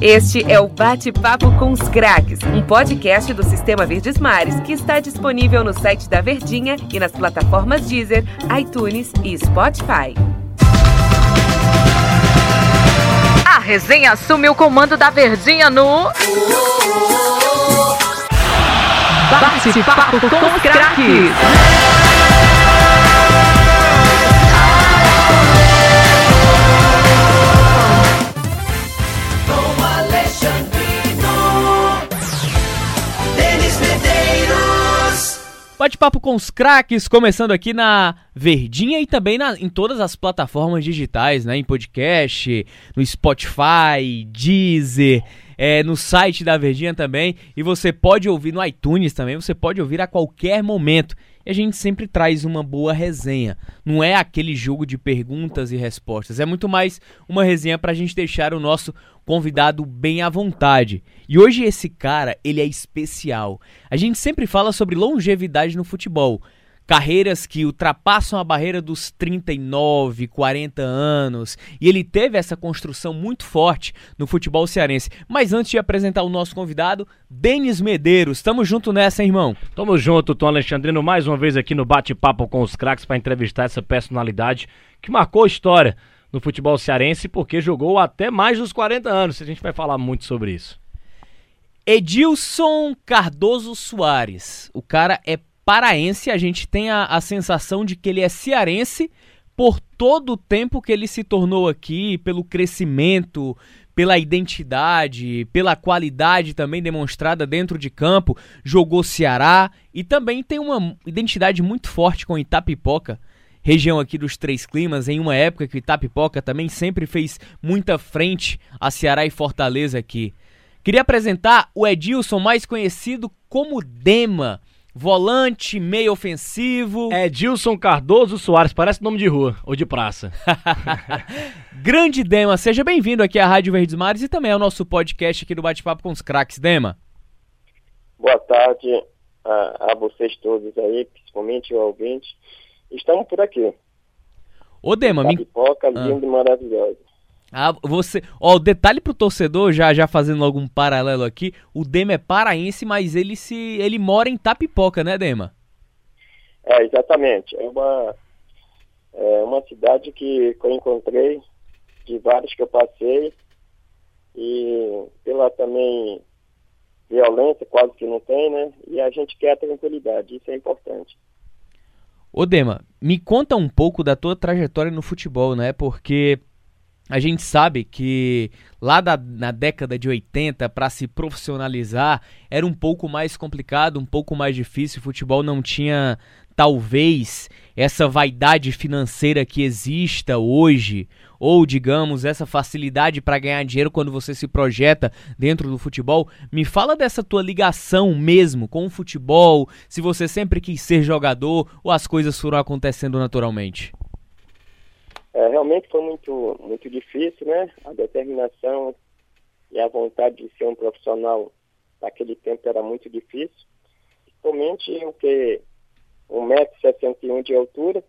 Este é o Bate-Papo com os Craques, um podcast do Sistema Verdes Mares que está disponível no site da Verdinha e nas plataformas Deezer, iTunes e Spotify. A resenha assume o comando da Verdinha no. Bate-Papo com os Craques. Bate-papo com os craques, começando aqui na Verdinha e também na, em todas as plataformas digitais, né? Em podcast, no Spotify, Deezer, é, no site da Verdinha também. E você pode ouvir no iTunes também, você pode ouvir a qualquer momento e a gente sempre traz uma boa resenha. Não é aquele jogo de perguntas e respostas, é muito mais uma resenha para a gente deixar o nosso convidado bem à vontade. E hoje esse cara, ele é especial. A gente sempre fala sobre longevidade no futebol, carreiras que ultrapassam a barreira dos 39, 40 anos, e ele teve essa construção muito forte no futebol cearense. Mas antes de apresentar o nosso convidado, Denis Medeiros, tamo junto nessa, hein, irmão? Tamo junto, Tom Alexandrino, mais uma vez aqui no Bate-Papo com os Craques para entrevistar essa personalidade que marcou história no futebol cearense porque jogou até mais dos 40 anos. A gente vai falar muito sobre isso. Edilson Cardoso Soares. O cara é paraense, a gente tem a, a sensação de que ele é cearense por todo o tempo que ele se tornou aqui, pelo crescimento, pela identidade, pela qualidade também demonstrada dentro de campo, jogou Ceará e também tem uma identidade muito forte com Itapipoca, região aqui dos Três Climas, em uma época que Itapipoca também sempre fez muita frente a Ceará e Fortaleza aqui. Queria apresentar o Edilson, mais conhecido como Dema volante, meio ofensivo. É Dilson Cardoso Soares, parece nome de rua ou de praça. Grande Dema, seja bem-vindo aqui à Rádio Verdes Mares e também ao nosso podcast aqui do Bate-Papo com os Craques. Dema. Boa tarde a, a, vocês todos aí, principalmente o ouvinte. Estamos por aqui. Ô Dema, me... pipoca ah. linda e maravilhosa. Ah, você, ó, o detalhe pro torcedor, já já fazendo algum paralelo aqui, o Dema é paraense, mas ele se ele mora em Tapipoca, né, Dema? É, exatamente. É uma é uma cidade que, que eu encontrei de vários que eu passei e pela também violência quase que não tem, né? E a gente quer a tranquilidade, isso é importante. Ô Dema, me conta um pouco da tua trajetória no futebol, né? Porque a gente sabe que lá da, na década de 80, para se profissionalizar, era um pouco mais complicado, um pouco mais difícil. O futebol não tinha, talvez, essa vaidade financeira que exista hoje, ou, digamos, essa facilidade para ganhar dinheiro quando você se projeta dentro do futebol. Me fala dessa tua ligação mesmo com o futebol, se você sempre quis ser jogador ou as coisas foram acontecendo naturalmente. É, realmente foi muito, muito difícil, né? A determinação e a vontade de ser um profissional naquele tempo era muito difícil. Principalmente o que 1,61m de altura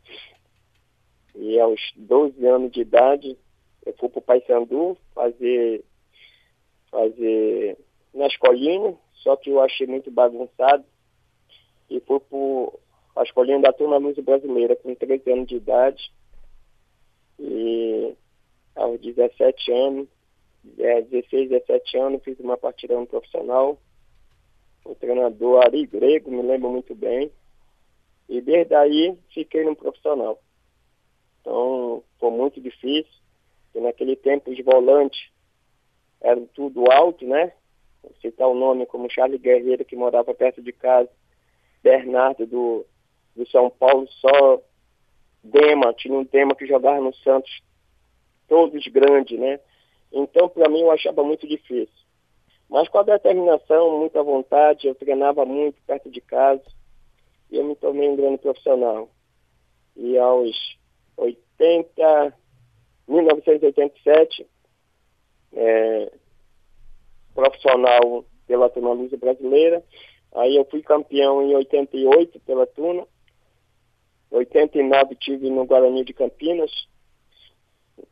e aos 12 anos de idade eu fui para o Paysandu fazer, fazer na escolinha, só que eu achei muito bagunçado e fui para a escolinha da Turma Luz Brasileira com 13 anos de idade e aos 17 anos, é, 16, 17 anos, fiz uma partida no profissional. O treinador Ari Grego, me lembro muito bem. E desde aí fiquei no profissional. Então foi muito difícil. Porque naquele tempo os volantes eram tudo alto, né? Vou citar o nome como Charles Guerreiro, que morava perto de casa. Bernardo do, do São Paulo, só Dema, tinha um Dema que jogava no Santos, todos grandes, né? Então, para mim, eu achava muito difícil. Mas com a determinação, muita vontade, eu treinava muito perto de casa e eu me tornei um grande profissional. E aos 80, 1987, é, profissional pela Tuna Luz Brasileira. Aí eu fui campeão em 88 pela Tuna 89 tive no Guarani de Campinas,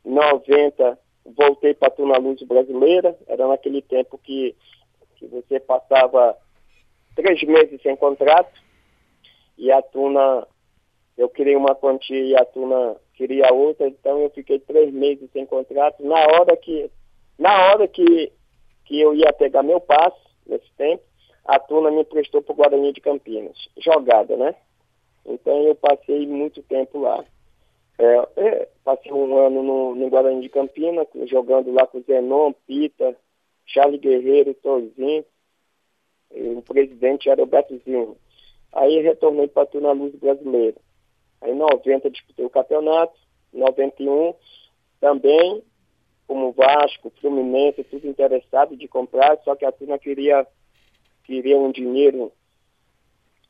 90 voltei para a Tuna Luz Brasileira, era naquele tempo que, que você passava três meses sem contrato, e a Tuna, eu queria uma quantia e a Tuna queria outra, então eu fiquei três meses sem contrato. Na hora que, na hora que, que eu ia pegar meu passe, nesse tempo, a Tuna me prestou para o Guarani de Campinas, jogada, né? Então eu passei muito tempo lá. É, é, passei um ano no, no, Guarani de Campinas, jogando lá com Zenon, Pita, Charles Guerreiro, Tozinho, o presidente era o Betozinho. Aí retornei para a Luz Brasileira. Aí em 90 disputei o campeonato, em 91 também, como Vasco, Fluminense, tudo interessado de comprar, só que a Tuna queria queria um dinheiro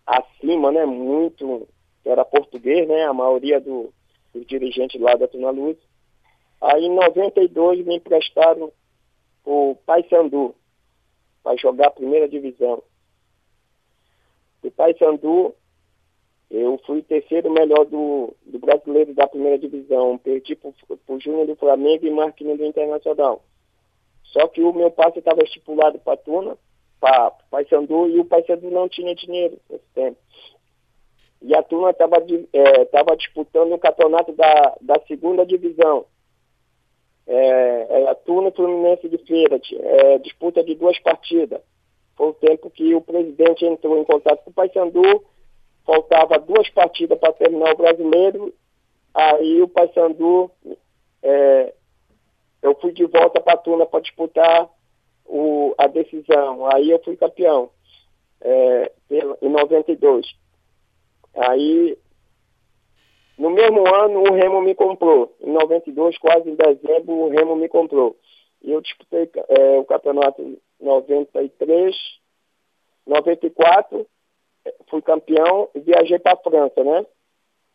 acima, né, muito, era português, né, a maioria do, dos dirigentes lá da Tuna Luz. Aí em 92 me emprestaram o Paysandu para jogar a primeira divisão. O Paysandu, eu fui terceiro melhor do, do brasileiro da primeira divisão. Perdi para o Júnior do Flamengo e Marquinhos do Internacional. Só que o meu passe estava estipulado para Tuna, para Paysandu e o Paysandu não tinha dinheiro nesse tempo. E a turma estava é, tava disputando o campeonato da, da segunda divisão. É, é a turma Fluminense de Feira, é, disputa de duas partidas. Foi o tempo que o presidente entrou em contato com o Paysandu, faltava duas partidas para terminar o brasileiro, aí o Paysandu, é, eu fui de volta para a turma para disputar o, a decisão. Aí eu fui campeão é, em 92. Aí, no mesmo ano, o Remo me comprou. Em 92, quase em dezembro, o Remo me comprou. E eu disputei é, o campeonato 93, 94, fui campeão e viajei para a França, né?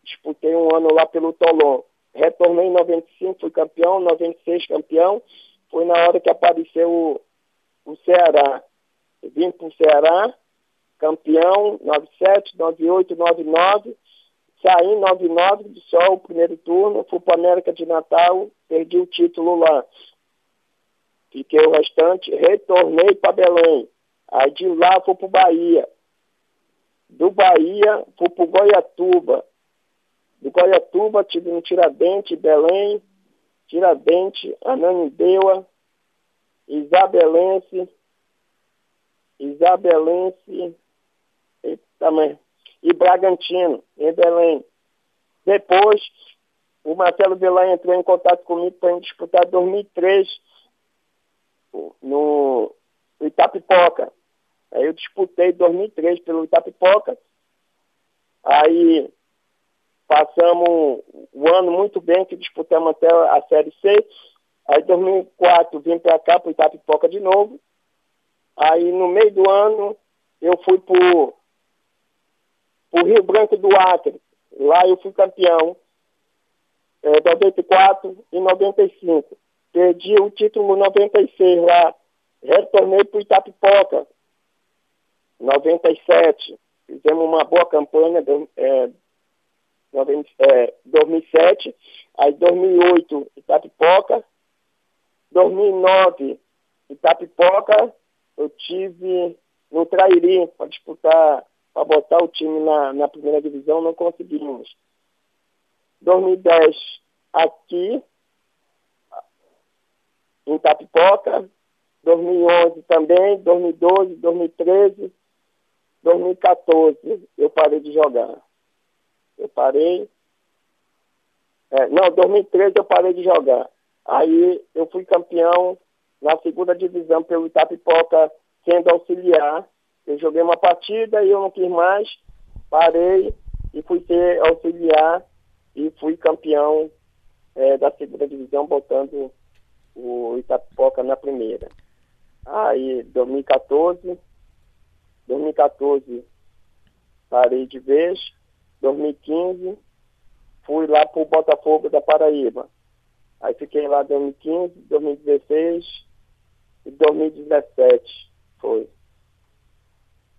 Disputei um ano lá pelo Tolon. Retornei em 95, fui campeão, 96 campeão. Foi na hora que apareceu o Ceará. vim para o Ceará, campeão, 97, 98, 99. Saí em 99 só o primeiro turno, fui para América de Natal, perdi o título lá. Fiquei o restante, retornei para Belém. Aí de lá fui para o Bahia. Do Bahia fui para o Goiatuba. Do Goiatuba tive no Tiradentes, Belém, Tiradentes, Ananindeua, Isabelense, Isabelense também, e Bragantino, em Belém. Depois, o Marcelo Velar entrou em contato comigo para disputar 2003 no Itapipoca. Aí eu disputei 2003 pelo Itapipoca. Aí passamos um ano muito bem, que disputamos até a Série C. Aí, em 2004, vim para cá, para Itapipoca de novo. Aí, no meio do ano, eu fui para o Rio Branco do Acre. Lá eu fui campeão, é, 94 e 95. Perdi o título 96 lá. Retornei para Itapipoca, 97. Fizemos uma boa campanha, é, é, 2007. Aí, 2008, Itapipoca. 2009, Itapipoca, eu tive no Trairi para disputar, para botar o time na, na primeira divisão, não conseguimos. 2010, aqui, em Itapipoca, 2011 também, 2012, 2013, 2014 eu parei de jogar. Eu parei. É, não, 2013 eu parei de jogar. Aí eu fui campeão na segunda divisão pelo Itapipoca, sendo auxiliar. Eu joguei uma partida e eu não quis mais, parei e fui ser auxiliar e fui campeão é, da segunda divisão, botando o Itapipoca na primeira. Aí, 2014, 2014 parei de vez, 2015 fui lá para o Botafogo da Paraíba. Aí fiquei lá 2015, 2016 e 2017 foi.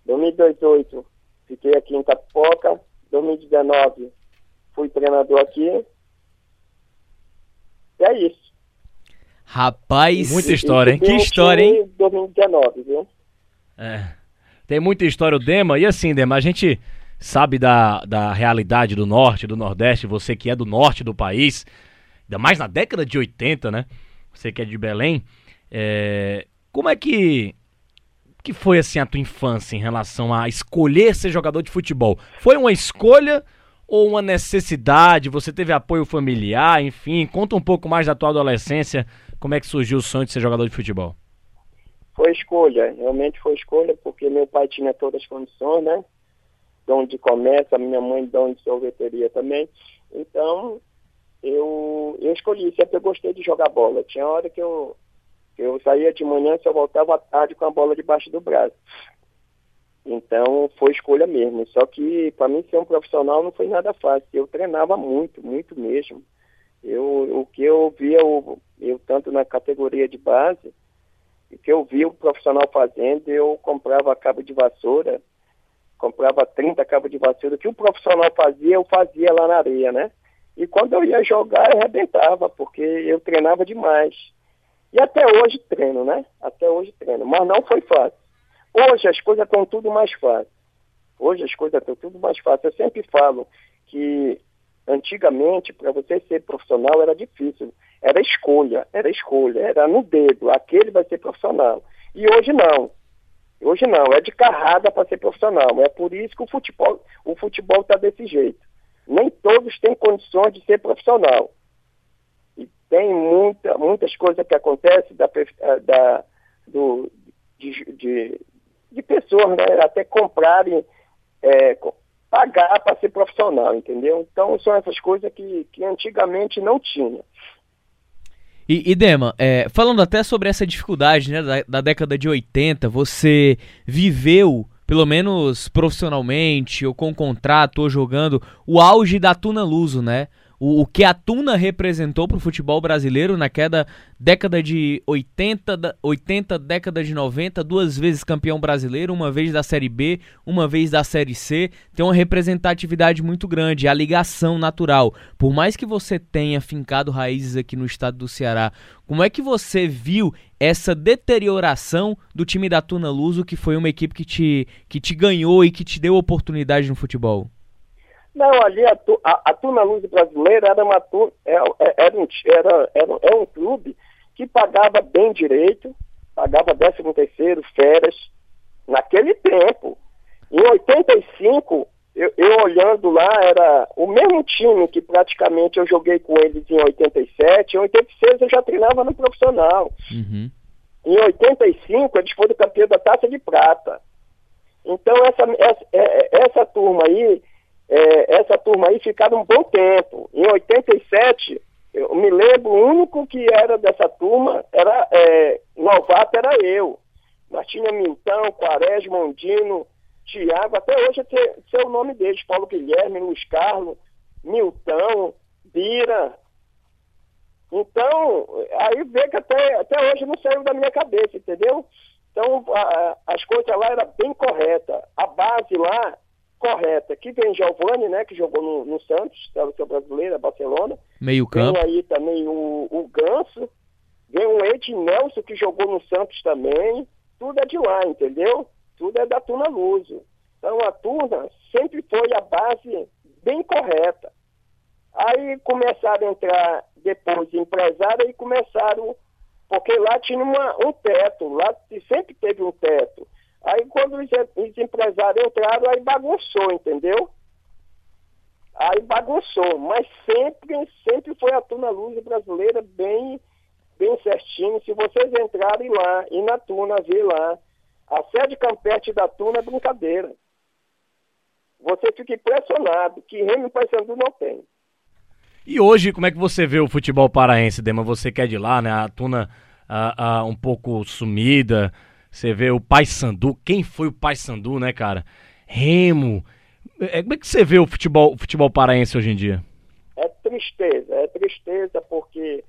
2018 fiquei aqui em Tapipoca, 2019 fui treinador aqui. E é isso. Rapaz, muita história, hein? Que história, hein? 2019, viu? É. Tem muita história o Dema. E assim, Dema, a gente sabe da, da realidade do norte, do nordeste, você que é do norte do país, ainda mais na década de 80, né? Você que é de Belém. É... Como é que que foi assim a tua infância em relação a escolher ser jogador de futebol? Foi uma escolha ou uma necessidade? Você teve apoio familiar, enfim, conta um pouco mais da tua adolescência, como é que surgiu o sonho de ser jogador de futebol? Foi escolha, realmente foi escolha, porque meu pai tinha todas as condições, né? De comércio, a minha mãe de sorveteria também. Então, escolhi, sempre eu gostei de jogar bola. Tinha hora que eu eu saía de manhã, só voltava à tarde com a bola debaixo do braço. Então foi escolha mesmo. Só que para mim ser um profissional não foi nada fácil. Eu treinava muito, muito mesmo. Eu, o que eu via, eu, eu tanto na categoria de base, o que eu via o profissional fazendo, eu comprava cabo de vassoura, comprava 30 cabos de vassoura. O que o profissional fazia, eu fazia lá na areia, né? E quando eu ia jogar, eu arrebentava, porque eu treinava demais. E até hoje treino, né? Até hoje treino. Mas não foi fácil. Hoje as coisas estão tudo mais fácil. Hoje as coisas estão tudo mais fácil. Eu sempre falo que antigamente, para você ser profissional, era difícil. Era escolha, era escolha, era no dedo. Aquele vai ser profissional. E hoje não. Hoje não, é de carrada para ser profissional. É por isso que o futebol o futebol está desse jeito. Nem todos têm condições de ser profissional tem muita, muitas coisas que acontecem da, eh, da, do, de, de, de pessoas, né, até comprarem, é, pagar para ser profissional, entendeu? Então são essas coisas que, que antigamente não tinha. E, e Dema, é, falando até sobre essa dificuldade né, da, da década de 80, você viveu pelo menos profissionalmente ou com contrato ou jogando, o auge da Tuna Luso, né? O, o que a Tuna representou para o futebol brasileiro na década de 80, 80, década de 90, duas vezes campeão brasileiro, uma vez da Série B, uma vez da Série C, tem uma representatividade muito grande, a ligação natural. Por mais que você tenha fincado raízes aqui no estado do Ceará, como é que você viu essa deterioração do time da Tuna Luso, que foi uma equipe que te, que te ganhou e que te deu oportunidade no futebol? Não, ali a, a, a Tuna Luz Brasileira era, uma, é, é, era, um, era, era, era um clube que pagava bem direito, pagava 13 terceiro, férias, naquele tempo. Em 85, eu, eu, olhando lá, era o mesmo time que praticamente eu joguei com eles em 87, em 86 eu já treinava no profissional. Uhum. Em 85, eles foram campeão da Taça de Prata. Então, essa, essa, é, essa turma aí é, essa turma aí ficaram um bom tempo. Em 87, eu me lembro, o único que era dessa turma, era é, novato era eu. Nós tínhamos Milton, Quaresma, Mondino, Tiago, até hoje é sei o nome deles, Paulo Guilherme, Luiz Carlos, Milton, Bira. Então, aí vê que até, até hoje não saiu da minha cabeça, entendeu? Então, a, as coisas lá eram bem corretas. A base lá correta. Que vem Giovanni, né, que jogou no, no Santos, seleção brasileira, Barcelona. Meio campo. Vem aí também o, o Ganso. Vem o Ed Nelson, que jogou no Santos também. Tudo é de lá, entendeu? Tudo é da Tuna Luso. Então a Tuna sempre foi a base bem correta. Aí começaram a entrar depois empresários e começaram, porque lá tinha uma, um teto, lá sempre teve um teto. Aí quando os, os empresários entraram, aí bagunçou, entendeu? Aí bagunçou, mas sempre, sempre foi a Tuna Luz brasileira bem, bem certinho. Se vocês entrarem lá e na Tuna ver lá, a sede campete da Tuna é brincadeira. Você fica impressionado que Remy Paysandu não tem. E hoje, como é que você vê o futebol paraense, Dema? Você quer é de lá, né? A Tuna a, a, um pouco sumida, você vê o Pai Sandu, quem foi o Pai Sandu, né, cara? Remo. É, como é que você vê o futebol, o futebol paraense hoje em dia? É tristeza, é tristeza porque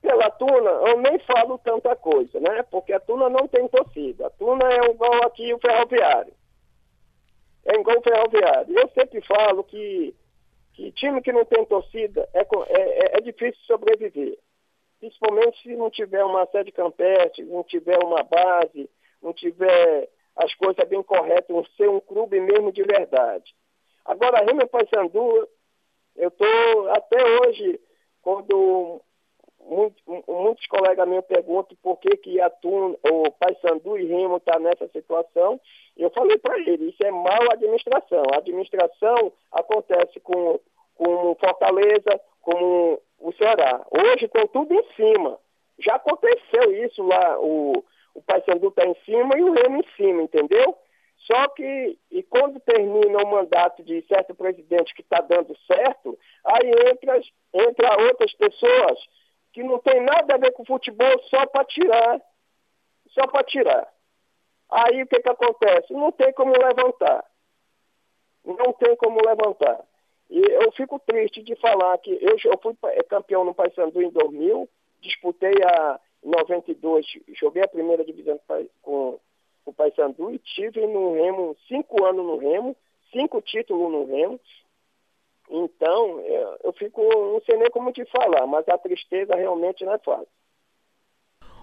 pela Tuna eu nem falo tanta coisa, né? Porque a Tuna não tem torcida. A Tuna é igual aqui o ferroviário. É igual o ferroviário. Eu sempre falo que, que time que não tem torcida é, é, é difícil sobreviver. principalmente se não tiver uma sede campestre, não tiver uma base, não tiver as coisas bem corretas, não ser um clube mesmo de verdade. Agora, Remo Paysandu, eu estou até hoje, quando muitos, muitos colegas meus perguntam por que, que Atum, o Paysandu e Remo estão tá nessa situação, eu falei para ele, isso é mal administração. A administração acontece com, com Fortaleza, com o Ceará. Hoje estão tudo em cima. Já aconteceu isso lá, o, o Paysandu está em cima e o Remo em cima, entendeu? Só que, e quando termina o mandato de certo presidente que está dando certo, aí entra, entra outras pessoas que não tem nada a ver com futebol só para tirar. Só para tirar. Aí o que, que acontece? Não tem como levantar. Não tem como levantar. E eu fico triste de falar que eu, eu fui campeão no Paysandu em 2000, disputei a 92, joguei a primeira divisão com o Paysandu e tive no Remo cinco anos no Remo, cinco títulos no Remo. Então, é, eu fico, não sei nem como te falar, mas a tristeza realmente não é fácil.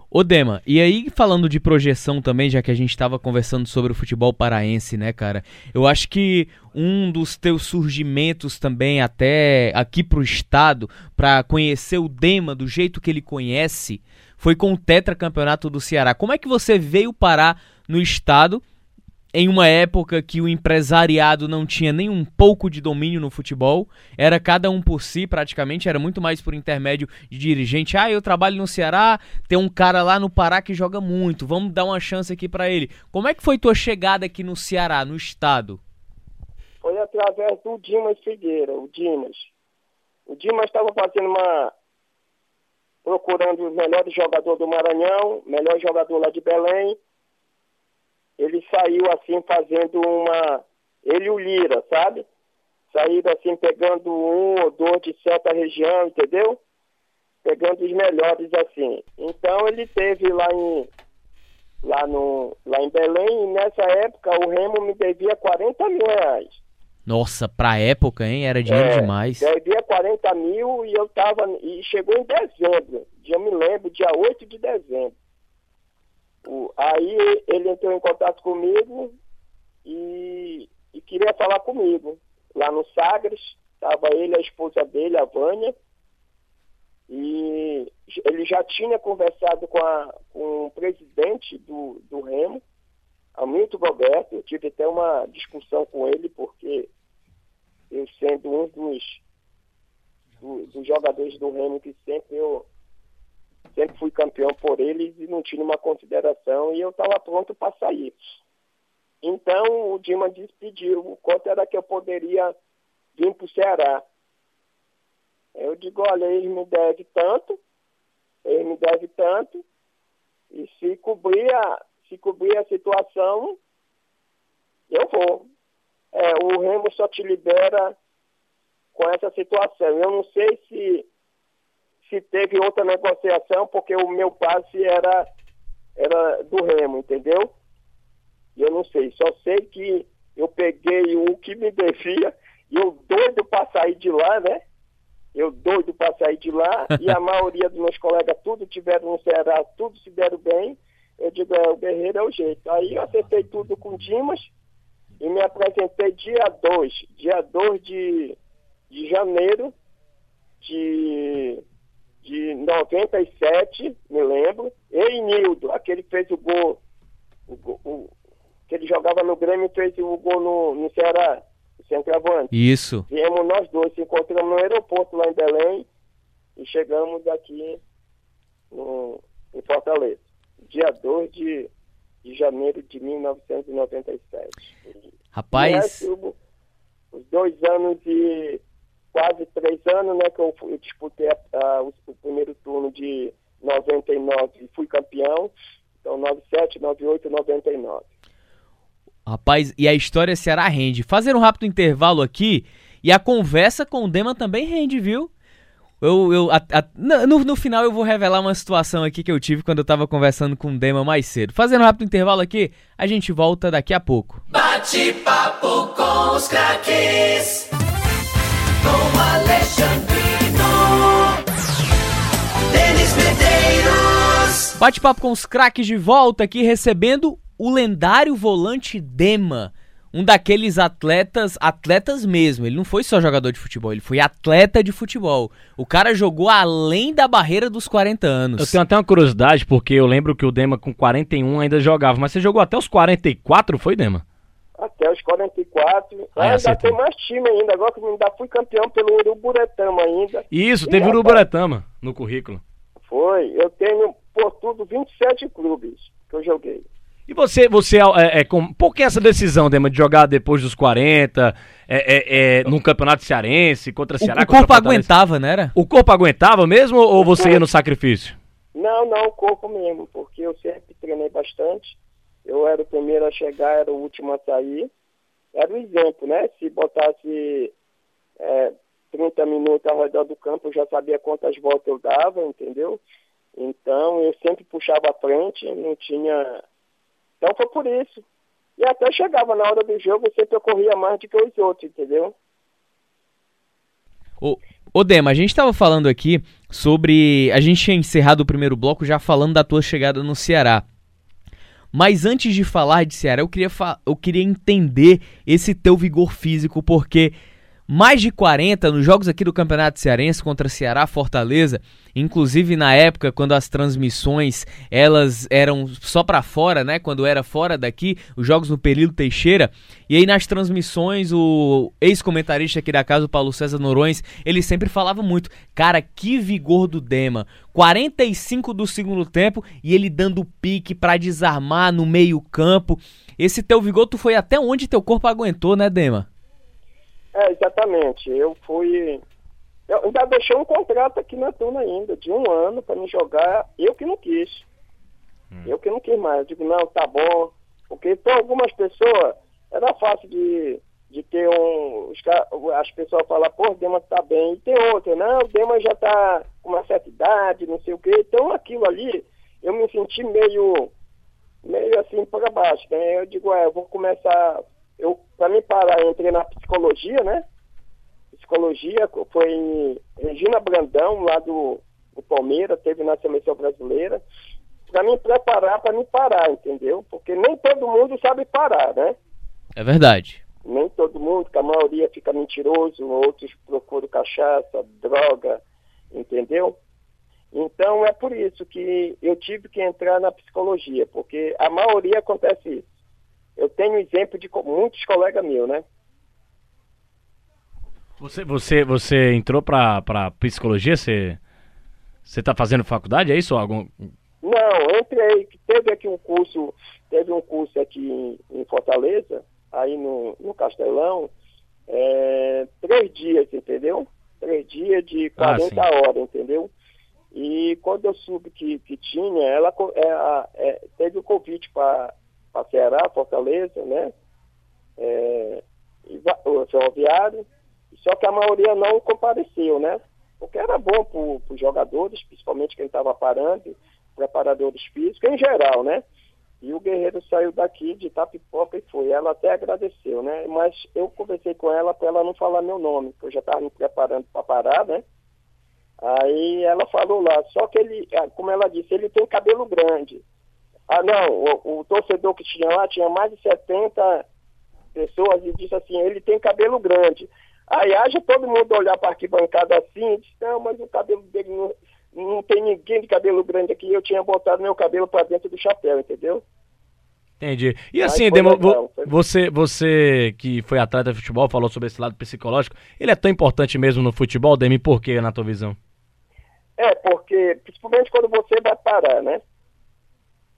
Ô Dema, e aí falando de projeção também, já que a gente estava conversando sobre o futebol paraense, né, cara? Eu acho que um dos teus surgimentos também até aqui pro estado, para conhecer o Dema do jeito que ele conhece, foi com o tetracampeonato do Ceará. Como é que você veio parar no estado em uma época que o empresariado não tinha nem um pouco de domínio no futebol, era cada um por si praticamente, era muito mais por intermédio de dirigente. Ah, eu trabalho no Ceará, tem um cara lá no Pará que joga muito, vamos dar uma chance aqui para ele. Como é que foi tua chegada aqui no Ceará, no estado? Foi através do Dimas Figueira, o Dimas. O Dimas estava fazendo uma procurando os melhores jogadores do Maranhão, melhor jogador lá de Belém, ele saiu assim fazendo uma. Ele e o Lira, sabe? Saíram assim pegando um ou dois de certa região, entendeu? Pegando os melhores assim. Então ele teve lá em lá, no, lá em Belém e nessa época o Remo me devia 40 mil reais. Nossa, pra época, hein? Era dinheiro é, demais. Devia 40 mil e eu tava. E chegou em dezembro. Eu me lembro, dia 8 de dezembro. O, aí ele entrou em contato comigo e, e queria falar comigo. Lá no Sagres, estava ele a esposa dele, a Vânia, e ele já tinha conversado com, a, com o presidente do, do Remo, Hamilton Roberto. Eu tive até uma discussão com ele, porque eu sendo um dos, do, dos jogadores do Remo que sempre eu sempre fui campeão por eles e não tinha uma consideração e eu estava pronto para sair. Então o Dima despediu, o quanto era que eu poderia vir para o Ceará. Eu digo, olha, ele me deve tanto, ele me deve tanto, e se cobrir a, se cobrir a situação, eu vou. É, o Remo só te libera com essa situação. Eu não sei se se teve outra negociação, porque o meu passe era, era do Remo, entendeu? Eu não sei, só sei que eu peguei o que me devia e eu doido para sair de lá, né? Eu doido para sair de lá e a maioria dos meus colegas tudo tiveram no Ceará, tudo se deram bem. Eu digo, é, o Guerreiro é o jeito. Aí eu acertei tudo com o Dimas e me apresentei dia 2, dia 2 de, de janeiro de de 97, me lembro. e Nildo, aquele que fez o gol, o, o, que ele jogava no Grêmio e fez o gol no, no Ceará, o centroavante. Isso. Viemos nós dois, se encontramos no aeroporto lá em Belém e chegamos aqui no, em Fortaleza, dia 2 de, de janeiro de 1997. Rapaz. E, os dois anos de quase três anos, né, que eu, eu disputei o, o, primeiro turno de 99 e fui campeão. Então, 97, 98 99. Rapaz, e a história será rende. Fazer um rápido intervalo aqui e a conversa com o Dema também rende, viu? Eu, eu, a, a, no, no final eu vou revelar uma situação aqui que eu tive quando eu tava conversando com o Dema mais cedo. Fazendo um rápido intervalo aqui, a gente volta daqui a pouco. Bate papo com os craques com Alexandrino. Denis Bate-papo com os craques de volta aqui, recebendo o lendário volante Dema. Um daqueles atletas, atletas mesmo. Ele não foi só jogador de futebol, ele foi atleta de futebol. O cara jogou além da barreira dos 40 anos. Eu tenho até uma curiosidade, porque eu lembro que o Dema com 41 ainda jogava, mas você jogou até os 44, foi, Dema? Até os 44. Ah, ainda tem mais time ainda. Agora que ainda fui campeão pelo Uruburetama ainda. Isso, teve Uruburetama no currículo. Foi. Eu tenho por tudo 27 clubes que eu joguei. E você, você é, é, com, por que essa decisão, Dema, de jogar depois dos 40, é, é, é, num campeonato cearense, contra Ceará? O, o corpo aguentava, não era? O corpo aguentava mesmo ou você corpo... ia no sacrifício? Não, não, o corpo mesmo, porque eu sempre treinei bastante. Eu era o primeiro a chegar, era o último a sair. Era o exemplo, né? Se botasse é, 30 minutos ao redor do campo, eu já sabia quantas voltas eu dava, entendeu? Então eu sempre puxava a frente, não tinha. Então foi por isso. E até chegava na hora do jogo, eu sempre corria mais do que os outros, entendeu? Ô, ô Dema, a gente estava falando aqui sobre. A gente tinha encerrado o primeiro bloco já falando da tua chegada no Ceará. Mas antes de falar de Ceará, eu queria, eu queria entender esse teu vigor físico, porque mais de 40 nos jogos aqui do Campeonato Cearense contra Ceará, Fortaleza, inclusive na época quando as transmissões elas eram só para fora, né, quando era fora daqui, os jogos no Período Teixeira, e aí nas transmissões o ex-comentarista aqui da casa, o Paulo César Norões, ele sempre falava muito, cara, que vigor do Dema, 45 do segundo tempo e ele dando pique para desarmar no meio-campo. Esse teu vigor tu foi até onde teu corpo aguentou, né, Dema? É, exatamente. Eu fui. Eu ainda deixei um contrato aqui na turma ainda, de um ano, para me jogar. Eu que não quis. Hum. Eu que não quis mais. Eu digo, não, tá bom. Porque para algumas pessoas era fácil de, de ter um. As pessoas falam, pô, o Dema tá bem. E tem outra, não, o Dema já tá com uma certa idade, não sei o quê. Então aquilo ali, eu me senti meio. meio assim para baixo. Né? Eu digo, é, eu vou começar eu, para mim parar, entrei na psicologia, né? Psicologia, foi em Regina Brandão, lá do, do Palmeiras, teve na seleção brasileira, para me preparar para me parar, entendeu? Porque nem todo mundo sabe parar, né? É verdade. Nem todo mundo, que a maioria fica mentiroso, outros procuram cachaça, droga, entendeu? Então é por isso que eu tive que entrar na psicologia, porque a maioria acontece isso eu tenho exemplo de muitos colegas meus, né? Você, você, você entrou para psicologia? Você você está fazendo faculdade? É isso? Algum... Não, entrei. Teve aqui um curso, teve um curso aqui em, em Fortaleza, aí no, no Castelão, é, três dias, entendeu? Três dias de 40 ah, horas, entendeu? E quando eu soube que, que tinha, ela é, é, teve o convite para para Ceará, Fortaleza, né? É, o ferroviário, só que a maioria não compareceu, né? Porque era bom para os jogadores, principalmente quem estava parando, preparadores físicos, em geral, né? E o Guerreiro saiu daqui de Tapipoca e foi. Ela até agradeceu, né? Mas eu conversei com ela para ela não falar meu nome, porque eu já estava me preparando para parar, né? Aí ela falou lá, só que ele, ah, como ela disse, ele tem cabelo grande. Ah, não, o, o, torcedor que tinha lá tinha mais de 70 pessoas e disse assim, ele tem cabelo grande. Aí haja todo mundo olhar para a arquibancada assim e disse, não, mas o cabelo dele não, não tem ninguém de cabelo grande aqui, eu tinha botado meu cabelo para dentro do chapéu, entendeu? Entendi. E assim, Demo, legal, você, você que foi atleta de futebol, falou sobre esse lado psicológico, ele é tão importante mesmo no futebol, Demi, por quê, na tua visão? É, porque, principalmente quando você vai parar, né?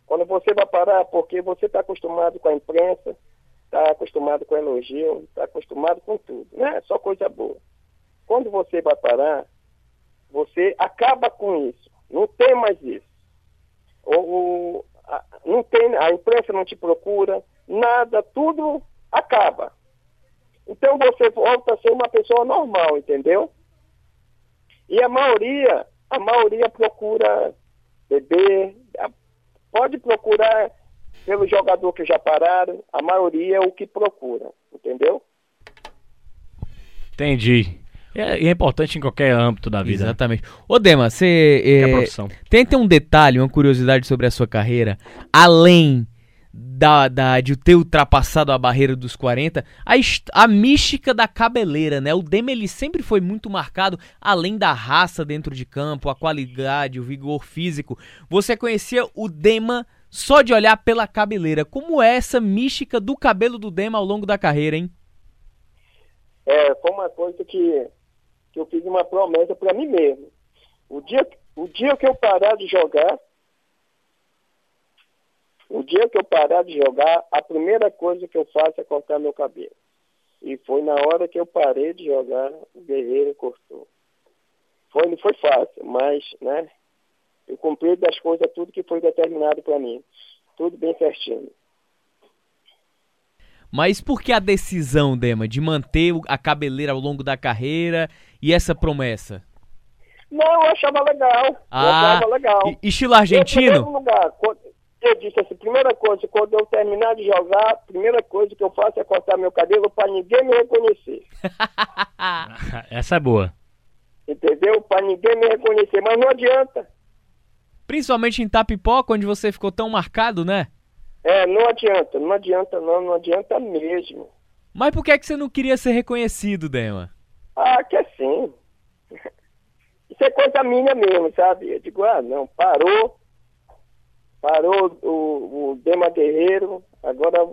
Quando você vai parar, porque você está acostumado com a imprensa, está acostumado com elogio, está acostumado com tudo, né? Só coisa boa. Quando você vai parar, você acaba com isso. Não tem mais isso. Ou, a, não tem, a imprensa não te procura, nada, tudo acaba. Então você volta a ser uma pessoa normal, entendeu? E a maioria, a maioria procura beber, Pode procurar pelo jogador que já pararam, a maioria é o que procura, entendeu? Entendi. É, e é importante em qualquer âmbito da vida. Exatamente. Ô Dema, você é, tem um detalhe, uma curiosidade sobre a sua carreira, além da, da, de ter ultrapassado a barreira dos 40, a, a mística da cabeleira, né? O Dema ele sempre foi muito marcado, além da raça dentro de campo, a qualidade, o vigor físico. Você conhecia o Dema só de olhar pela cabeleira. Como é essa mística do cabelo do Dema ao longo da carreira, hein? É, foi uma coisa que, que eu fiz uma promessa para mim mesmo. O dia, o dia que eu parar de jogar, o dia que eu parar de jogar, a primeira coisa que eu faço é cortar meu cabelo. E foi na hora que eu parei de jogar, o Guerreiro cortou. Foi, não foi fácil, mas, né, eu cumpri das coisas tudo que foi determinado para mim. Tudo bem certinho. Mas por que a decisão, Dema, de manter a cabeleira ao longo da carreira e essa promessa? Não, eu achava legal. eu Ah, achava legal. e- estilo Em argentino? primeiro lugar, eu disse assim, primeira coisa, quando eu terminar de jogar, a primeira coisa que eu faço é cortar meu cabelo para ninguém me reconhecer. Essa é boa. Entendeu? Para ninguém me reconhecer, mas não adianta. Principalmente em Tapipó, onde você ficou tão marcado, né? É, não adianta, não adianta não, não adianta mesmo. Mas por que, é que você não queria ser reconhecido, Dema? Ah, que assim. Isso é coisa minha mesmo, sabe? Eu digo, ah, não, parou. Parou o, o Dema Guerreiro, agora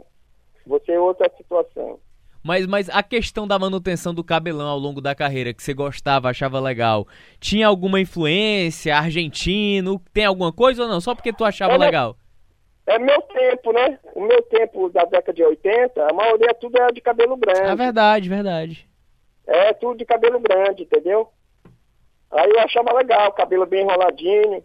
você é outra situação. Mas, mas a questão da manutenção do cabelão ao longo da carreira, que você gostava, achava legal, tinha alguma influência? Argentino? Tem alguma coisa ou não? Só porque tu achava É, legal? É meu tempo, né? O meu tempo da década de 80, a maioria tudo era de cabelo grande. É verdade, verdade. É tudo de cabelo grande, entendeu? Aí eu achava legal, cabelo bem enroladinho.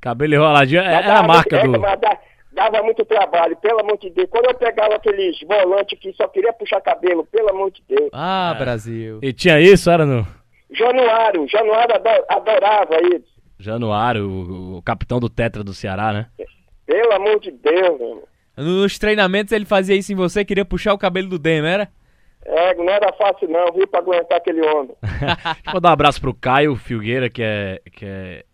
Cabelo enroladinho é, é a dava marca muito- do. é, mas dá- dava muito trabalho, pelo amor de Deus. Quando eu pegava aqueles volantes que só queria puxar cabelo, pelo amor de Deus. Ah, É. Brasil. E tinha isso, era no Januário, Januário ado- adorava isso. Januário, o, o capitão do Tetra do Ceará, né? Pelo amor de Deus, mano. Nos treinamentos ele fazia isso em você, queria puxar o cabelo do Dema, era? É, não era fácil não, viu, pra aguentar aquele homem. Deixa eu mandar um abraço pro Caio Filgueira, que é, que é,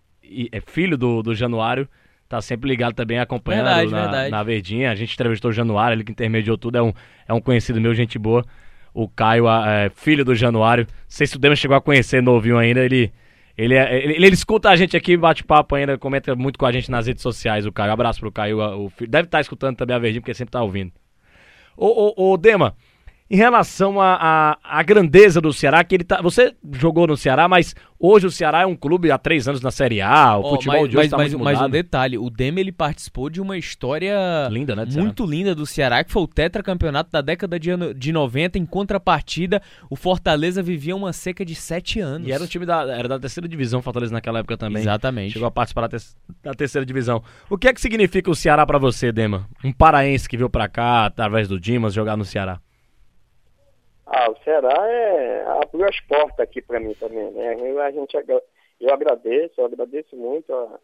é filho do, do Januário. Tá sempre ligado também, acompanhando Verdade, na, verdade. na Verdinha. A gente entrevistou o Januário, ele que intermediou tudo. É um, é um conhecido meu, gente boa. O Caio, é, filho do Januário. Não sei se o Dema chegou a conhecer novinho ainda. Ele, ele, é- ele, ele escuta a gente aqui, bate papo ainda, comenta muito com a gente nas redes sociais. O Caio, abraço pro Caio. O, filho. Deve estar escutando também a Verdinha, porque sempre tá ouvindo. Ô, ô, ô Dema, em relação à grandeza do Ceará, que ele tá. Você jogou no Ceará, mas hoje o Ceará é um clube há três anos na Série A. O Ó, futebol mas, de hoje mas, tá mas, muito mas um mudado. detalhe, o Dema ele participou de uma história Linda, né, muito linda do Ceará, que foi o tetracampeonato da década de, ano- de 90. Em contrapartida, o Fortaleza vivia uma seca de sete anos. E era um time da, era da terceira divisão, Fortaleza naquela época também. Exatamente. Chegou a participar da, ter- da terceira divisão. O que é que significa o Ceará pra você, Dema? Um paraense que veio pra cá, através do Dimas, jogar no Ceará. Ah, o Ceará é, abriu as portas aqui para mim também, né? Eu, a gente, eu agradeço, eu agradeço muito a-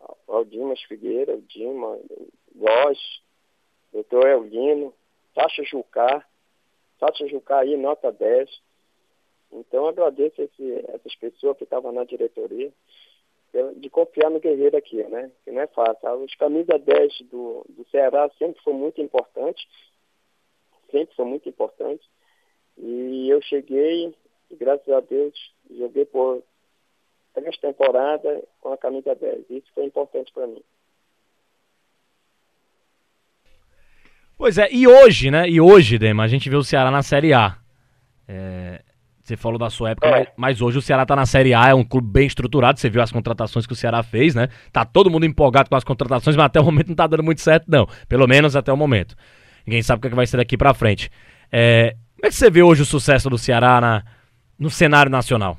ao- ao Dimas Figueira, o Dima, Góes, doutor Eulino, Sacha Jucá, Sacha Jucá aí, nota 10. Então eu agradeço esse, essas pessoas que estavam na diretoria de confiar no Guerreiro aqui, né? Que não é fácil. Ah, Os camisa 10 do, do Ceará sempre foi muito importante, sempre foi muito importante. E eu cheguei, e graças a Deus, joguei por três temporadas com a camisa 10. Isso foi importante para mim. Pois é, e hoje, né? E hoje, Dema, a gente vê o Ceará na Série A. É, você falou da sua época, É. mas, mas hoje o Ceará tá na Série A, é um clube bem estruturado. Você viu as contratações que o Ceará fez, né? Tá todo mundo empolgado com as contratações, mas até o momento não tá dando muito certo, não. Pelo menos até o momento. Ninguém sabe o que é vai ser daqui pra frente. É, como é que você vê hoje o sucesso do Ceará na, no cenário nacional?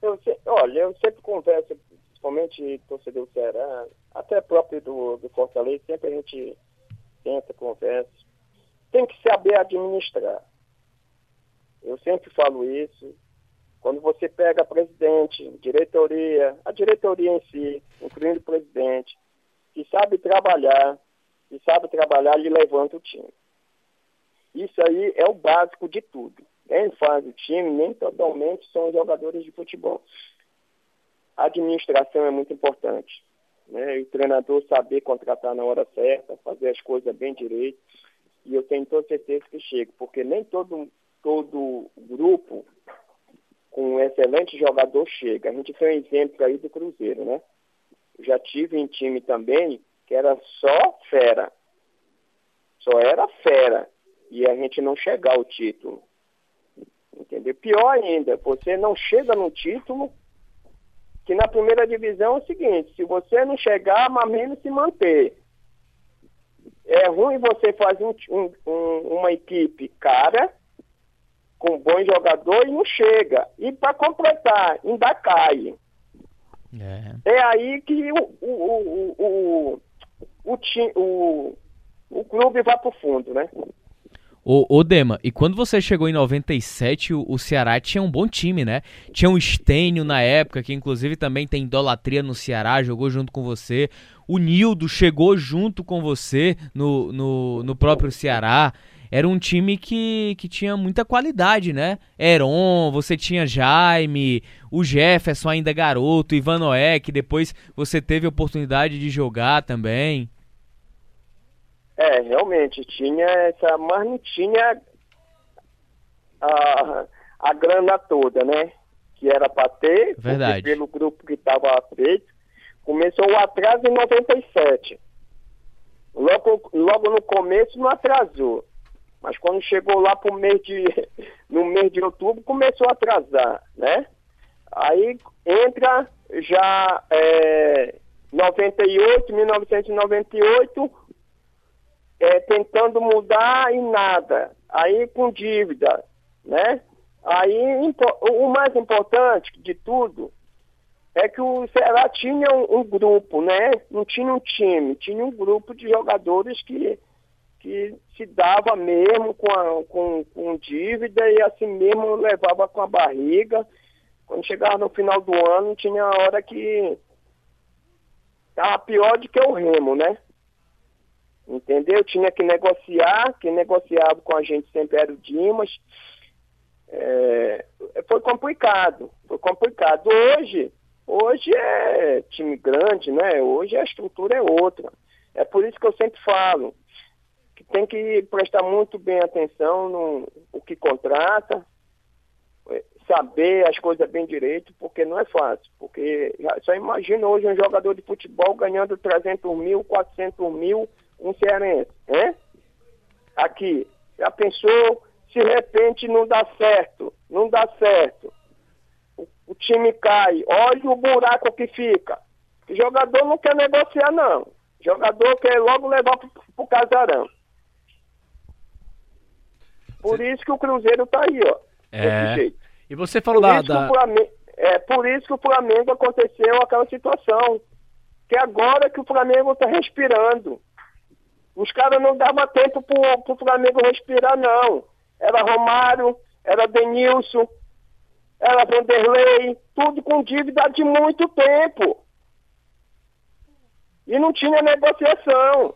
Eu olha, eu sempre converso, principalmente torcedor do Ceará, até próprio do, do Fortaleza, sempre a gente tenta, conversa. Tem que saber administrar. Eu sempre falo isso. Quando você pega presidente, diretoria, a diretoria em si, incluindo o presidente, que sabe trabalhar, que sabe trabalhar, ele levanta o time. Isso aí é o básico de tudo. quem faz o time nem totalmente são jogadores de futebol. A administração é muito importante. Né? E o treinador saber contratar na hora certa, fazer as coisas bem direito. E eu tenho toda certeza que chega, porque nem todo, todo grupo com um excelente jogador chega. A gente tem um exemplo aí do Cruzeiro, né? Já tive em time também que era só fera. Só era fera. E a gente não chegar ao título. Entendeu? Pior ainda, você não chega no título, que na primeira divisão é o seguinte, se você não chegar, mas menos se manter. É ruim você fazer um, um, uma equipe cara com um bom jogador e não chega. E para completar, ainda cai. É. é aí que o, o, o, o, o, o, o clube vai para o fundo, né? Ô, ô, Dema, e quando você chegou em 97, o, o Ceará tinha um bom time, né? Tinha um Stênio na época, que inclusive também tem idolatria no Ceará, jogou junto com você. O Nildo chegou junto com você no, no, no próprio Ceará era um time que, que tinha muita qualidade, né? Heron, você tinha Jaime, o Jefferson ainda garoto, Ivan Noé, que depois você teve a oportunidade de jogar também. É, realmente, tinha essa, mas não tinha a, a grana toda, né? Que era para ter, Verdade. pelo grupo que estava feito. Começou o atraso em 97. Logo, logo no começo não atrasou. Mas quando chegou lá pro mês de, no mês de outubro, começou a atrasar, né? Aí entra já é, 98, 1998, é, tentando mudar e nada. Aí com dívida, né? Aí o mais importante de tudo é que o Ceará tinha um, um grupo, né? Não tinha um time, tinha um grupo de jogadores que que se dava mesmo com, a, com, com dívida e assim mesmo levava com a barriga. Quando chegava no final do ano, tinha hora que estava pior do que o remo, né? Entendeu? Tinha que negociar, quem negociava com a gente sempre era o Dimas. É, foi complicado, foi complicado. Hoje, hoje é time grande, né? Hoje a estrutura é outra. É por isso que eu sempre falo, que tem que prestar muito bem atenção no o que contrata, é, saber as coisas bem direito, porque não é fácil. Porque só imagina hoje um jogador de futebol ganhando 300 mil, 400 mil, um cearense, né? Aqui, já pensou se de repente não dá certo, não dá certo, o, o time cai, olha o buraco que fica. O jogador não quer negociar, não. O jogador quer logo levar para o casarão. Por isso que o Cruzeiro tá aí, ó. É. E você falou da. da... Flamengo, é por isso que o Flamengo aconteceu aquela situação. Que agora que o Flamengo tá respirando. Os caras não davam tempo pro, pro Flamengo respirar, não. Era Romário, era Denilson, era Vanderlei, tudo com dívida de muito tempo. E não tinha negociação.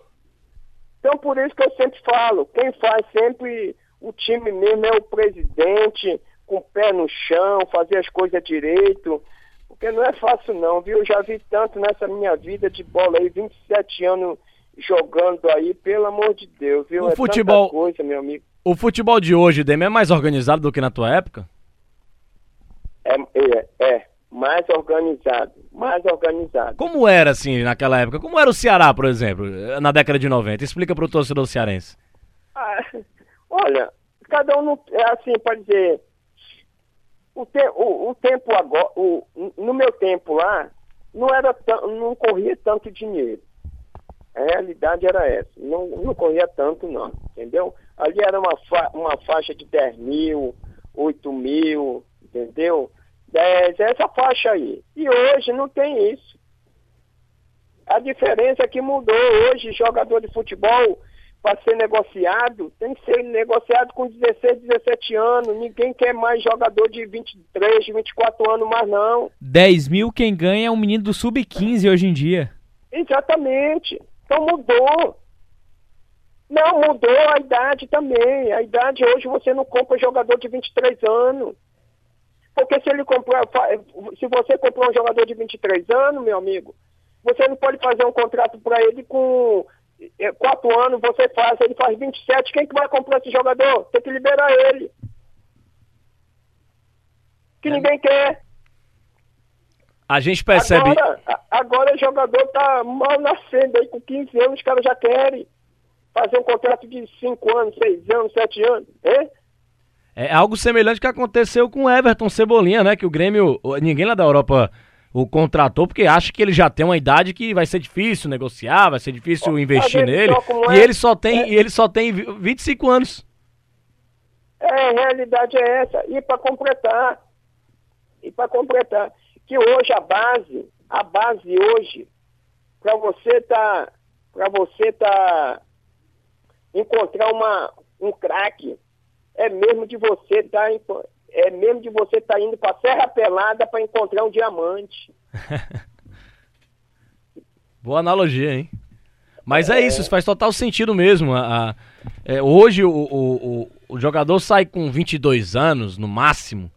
Então, por isso que eu sempre falo, quem faz sempre o time mesmo é o presidente, com o pé no chão, fazer as coisas direito. Porque não é fácil não, viu? Eu já vi tanto nessa minha vida de bola aí, 27 anos jogando aí, pelo amor de Deus, viu? O é futebol, coisa, meu amigo. O futebol de hoje, Demi, é mais organizado do que na tua época? É, é, é, mais organizado, mais organizado. Como era assim naquela época? Como era o Ceará, por exemplo, na década de 90? Explica para o torcedor cearense. Ah, Olha, cada um, é assim, pode dizer, o, te, o, o tempo agora, o, no meu tempo lá, não, era não corria tanto dinheiro. A realidade era essa, não, não corria tanto não, entendeu? Ali era uma, fa, uma faixa de 10 mil, 8 mil, entendeu? 10, essa faixa aí. E hoje não tem isso. A diferença é que mudou. Hoje, jogador de futebol para ser negociado, tem que ser negociado com 16, 17 anos. Ninguém quer mais jogador de 23, 24 anos mais não. 10 mil quem ganha é um menino do sub-15 hoje em dia. Exatamente. Então mudou. Não, mudou a idade também. A idade hoje você não compra jogador de 23 anos. Porque se ele comprar, se você comprar um jogador de 23 anos, meu amigo, você não pode fazer um contrato para ele com 4 é, anos, você faz, ele faz 27, quem que vai comprar esse jogador? Tem que liberar ele. Que é. ninguém quer. A gente percebe. Agora, agora o jogador tá mal nascendo aí, com 15 anos, os caras já querem fazer um contrato de 5 anos, 6 anos, 7 anos. É? É algo semelhante que aconteceu com o Everton Cebolinha, né? Que o Grêmio, ninguém lá da Europa o contratou porque acha que ele já tem uma idade que vai ser difícil negociar, vai ser difícil investir nele. E é, ele só tem, é, ele só tem 25 anos. É, a realidade é essa. E para completar, e para completar, que hoje a base, a base hoje, para você tá, para você tá encontrar uma, um craque, é mesmo de você tá, é mesmo de você tá indo para Serra Pelada para encontrar um diamante. Boa analogia, hein? Mas é, é isso, isso faz total sentido mesmo. A, a é, hoje o, o, o, o, jogador sai com 22 anos, no máximo,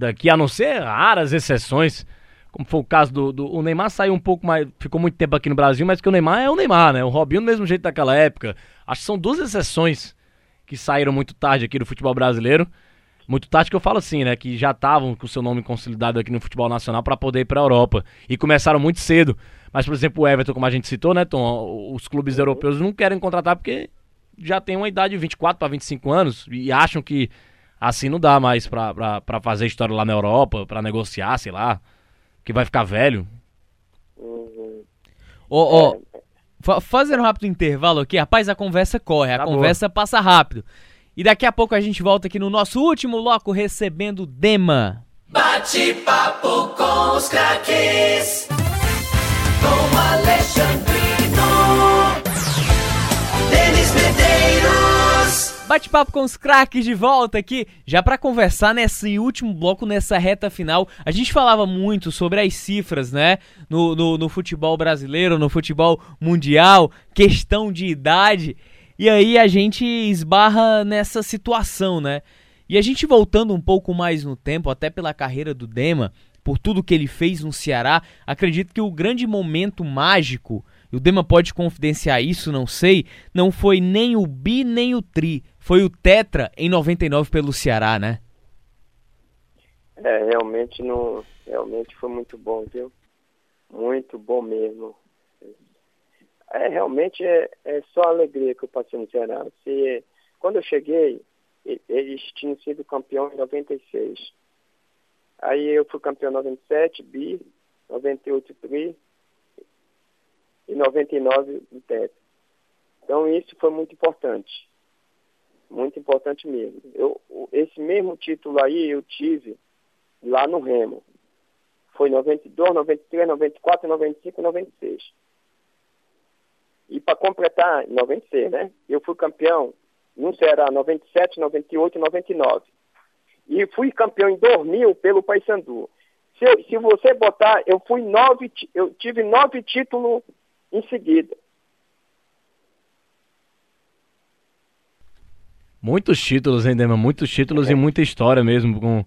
daqui, a não ser raras exceções, como foi o caso do, do, O Neymar saiu um pouco mais. Ficou muito tempo aqui no Brasil, mas que o Neymar é o Neymar, né? O Robinho do mesmo jeito daquela época. Acho que são duas exceções que saíram muito tarde aqui do futebol brasileiro. Muito tarde que eu falo assim, né? Que já estavam com o seu nome consolidado aqui no futebol nacional para poder ir para a Europa. E começaram muito cedo. Mas, por exemplo, o Everton, como a gente citou, né, Tom? Os clubes europeus não querem contratar porque já tem uma idade de 24 para 25 anos e acham que assim não dá mais para fazer história lá na Europa, para negociar, sei lá, que vai ficar velho. Uhum. Ó, oh, fazendo um rápido intervalo aqui, rapaz, a conversa corre, a tá conversa boa. passa rápido. E daqui a pouco a gente volta aqui no nosso último bloco recebendo Dema. Bate papo com os craques, com Alexandrino, Denis Medeiros. Bate-papo com os craques de volta aqui, já para conversar nesse último bloco, nessa reta final. A gente falava muito sobre as cifras, né? No, no, no futebol brasileiro, no futebol mundial, questão de idade. E aí a gente esbarra nessa situação, né? E a gente voltando um pouco mais no tempo, até pela carreira do Dema, por tudo que ele fez no Ceará, acredito que o grande momento mágico, e o Dema pode confidenciar isso, não sei, não foi nem o bi nem o tri, foi o tetra em 99 pelo Ceará, né? É, realmente não, realmente foi muito bom, viu? Muito bom mesmo. É, realmente é, é só alegria que eu passei no Ceará. Se, quando eu cheguei, eles tinham sido campeão em 96. Aí eu fui campeão em 97, bi, 98 tri e 99 o teto. Então isso foi muito importante. Muito importante mesmo. Eu, esse mesmo título aí eu tive lá no Remo. Foi 92, 93, 94, 95 e 96. E para completar, em 96, né? Eu fui campeão no Ceará 97, 98 e 99. E fui campeão em 2000 pelo Paysandu. Se, se você botar, eu fui nove, eu tive nove títulos em seguida. Muitos títulos, hein, Dema? Muitos títulos e muita história mesmo com,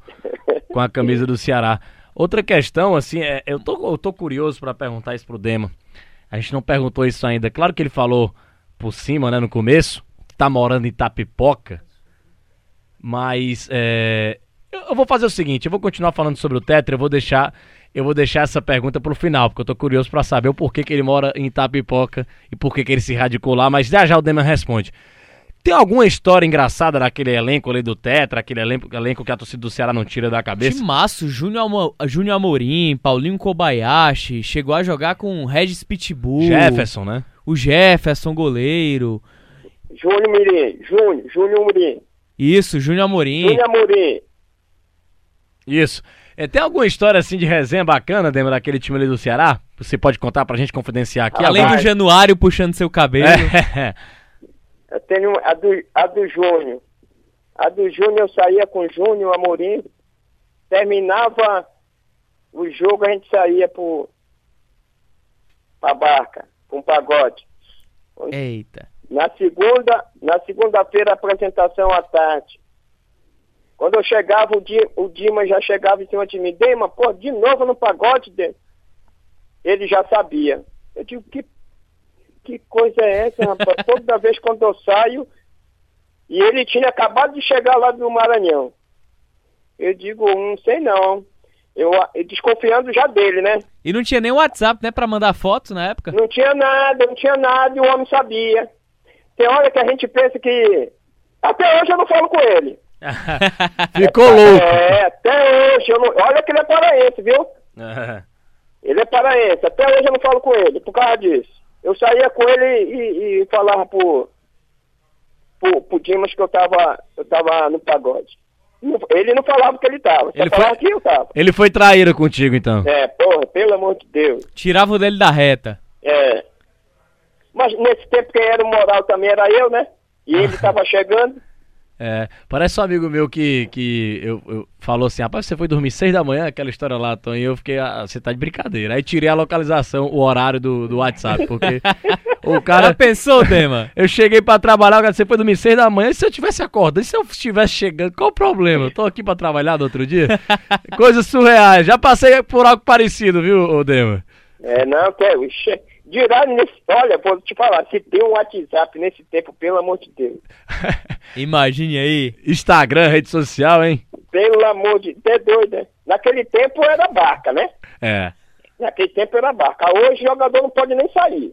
com a camisa do Ceará. Outra questão, assim, é, eu, tô, eu tô curioso para perguntar isso pro Dema. A gente não perguntou isso ainda. Claro que ele falou por cima, né, no começo, que tá morando em Tapipoca. Mas é, eu vou fazer o seguinte, eu vou continuar falando sobre o Tetra, eu vou deixar eu vou deixar essa pergunta pro final, porque eu tô curioso para saber o porquê que ele mora em Tapipoca e por que ele se radicou lá, mas já já o Dema responde. Tem alguma história engraçada naquele elenco ali do Tetra, aquele elenco, elenco que a torcida do Ceará não tira da cabeça? Timaço, Júnior, Júnior Amorim, Paulinho Kobayashi, chegou a jogar com Regis Pitbull. Jefferson, né? O Jefferson, goleiro. Júnior Mirim, Júnior, Júnior Amorim. Isso, Júnior Amorim. Júnior Amorim. Isso. É, tem alguma história assim de resenha bacana dentro daquele time ali do Ceará? Você pode contar pra gente confidenciar aqui? Além do Januário puxando seu cabelo. É. Eu tenho a do, a do Júnior. A do Júnior eu saía com o Júnior Amorim. Terminava o jogo, a gente saía pro, pra barca, com um pagode. Eita. Na segunda, na segunda-feira, apresentação à tarde. Quando eu chegava, o, Di, o Dima já chegava em cima de mim. Dema, pô, de novo no pagode, Dema. Ele já sabia. Eu digo, que, que coisa é essa, rapaz? Toda vez quando eu saio, e ele tinha acabado de chegar lá do Maranhão. Eu digo, não sei não. Eu, eu desconfiando já dele, né? E não tinha nem WhatsApp, né, pra mandar fotos na época? Não tinha nada, não tinha nada e o homem sabia. Tem hora que a gente pensa que. Até hoje eu não falo com ele. Ficou louco. É, até hoje. Eu não... Olha que ele é paraense, viu? Ele é paraense. Até hoje eu não falo com ele, por causa disso. Eu saía com ele e, e falava pro, pro, pro Dimas que eu tava, eu tava no pagode. Ele não falava que ele tava, só Ele falava foi- que eu tava. Ele foi traíra contigo, então. É, porra, pelo amor de Deus. Tirava o dele da reta. É. Mas nesse tempo quem era o moral também era eu, né? E ele tava chegando. É, parece um amigo meu que, que eu, eu- falou assim, rapaz, você foi dormir seis da manhã, aquela história lá, Tom, e eu fiquei, ah, você tá de brincadeira. Aí tirei a localização, o horário do, do WhatsApp, porque o Já cara... pensou, Dema? Eu cheguei pra trabalhar, o cara, você foi dormir seis da manhã, e se eu tivesse acordado, e se eu estivesse chegando, qual o problema? Eu tô aqui pra trabalhar no outro dia? Coisas surreais, já passei por algo parecido, viu, Dema? É, não, quero. Dirá nesse. Olha, vou te falar, se tem um WhatsApp nesse tempo, pelo amor de Deus. Imagine aí. Instagram, rede social, hein? Pelo amor de Deus, é doido, né? Naquele tempo era barca, né? É. Naquele tempo era barca. Hoje o jogador não pode nem sair.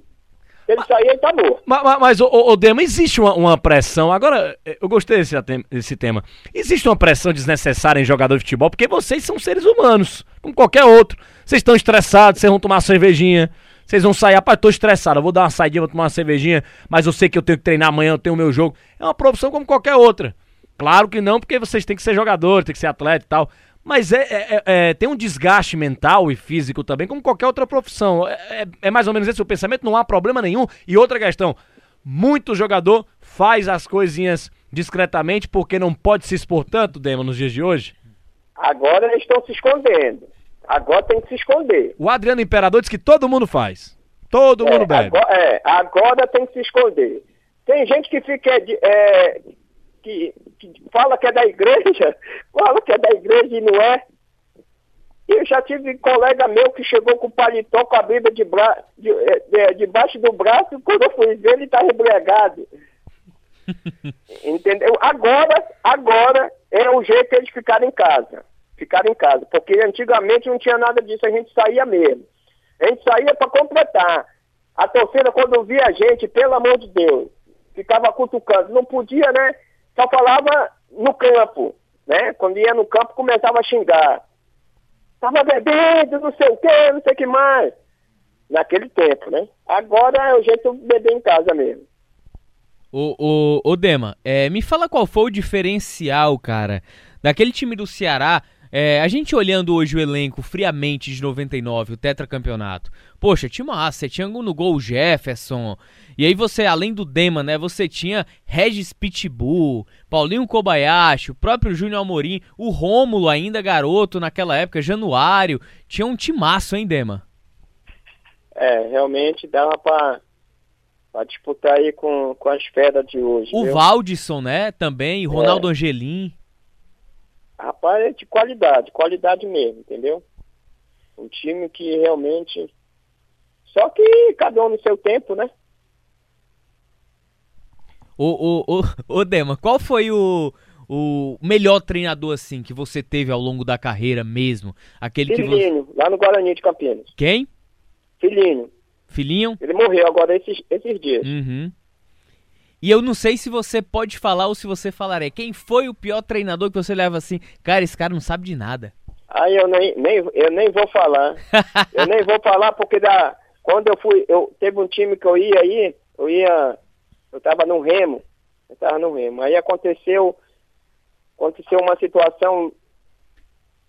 Se ele sair, ele tá morto. Mas, mas, mas ô, ô, ô, Dema, existe uma, uma pressão. Agora, eh, eu gostei desse, desse tema. Existe uma pressão desnecessária em jogador de futebol, porque vocês são seres humanos, como qualquer outro. Vocês estão estressados, vocês vão tomar uma cervejinha. Vocês vão sair, rapaz, tô estressado, eu vou dar uma saidinha, vou tomar uma cervejinha, mas eu sei que eu tenho que treinar amanhã, eu tenho o meu jogo. É uma profissão como qualquer outra. Claro que não, porque vocês têm que ser jogador, tem que ser atleta e tal. Mas é, é- é- é- tem um desgaste mental e físico também, como qualquer outra profissão. É, é- é mais ou menos esse o pensamento, não há problema nenhum. E outra questão, muito jogador faz as coisinhas discretamente porque não pode se expor tanto, Dema, nos dias de hoje. Agora eles estão se escondendo. Agora tem que se esconder. O Adriano Imperador diz que todo mundo faz. Todo mundo é, bebe. Agora, é, agora tem que se esconder. Tem gente que fica. de- é, que, que fala que é da igreja, fala que é da igreja e não é. Eu já tive colega meu que chegou com o paletó com a Bíblia de bra... de, é, é, debaixo do braço, e quando eu fui ver, ele estava embriagado. Entendeu? Agora, agora é o jeito eles ficarem em casa. Ficarem em casa. Porque antigamente não tinha nada disso, a gente saía mesmo. A gente saía para completar. A torcida, quando via a gente, pelo amor de Deus, ficava cutucando. Não podia, né? Só falava no campo, né? Quando ia no campo, começava a xingar. Tava bebendo, não sei o que, não sei o que mais. Naquele tempo, né? Agora é o jeito de beber em casa mesmo. Ô, ô, ô Dema, é, me fala qual foi o diferencial, cara, daquele time do Ceará. É, a gente olhando hoje o elenco friamente de 99, o tetracampeonato. Poxa, tinha uma você tinha no gol Jefferson. E aí você, além do Dema, né, você tinha Regis Pitbull, Paulinho Kobayashi, o próprio Júnior Amorim, o Rômulo ainda garoto naquela época, Januário. Tinha um timaço, hein, Dema? É, realmente dava pra, pra disputar aí com, com as feras de hoje. O viu? Valdisson, né, também, Ronaldo Angelim. Rapaz, é de qualidade, qualidade mesmo, entendeu? Um time que realmente. Só que cada um no seu tempo, né? Ô, ô, ô, ô Dema, qual foi o, o melhor treinador, assim, que você teve ao longo da carreira mesmo? Aquele que você... Filhinho, lá no Guarani de Campinas. Quem? Filhinho. Filhinho? Ele morreu agora esses, esses dias. Uhum. E eu não sei se você pode falar ou se você falaré. Quem foi o pior treinador que você leva assim? Cara, esse cara não sabe de nada. Aí eu nem, nem, eu nem vou falar. eu nem vou falar porque da, quando eu fui, eu teve um time que eu ia aí, eu ia, eu tava no Remo, eu tava no Remo. Aí aconteceu, aconteceu uma situação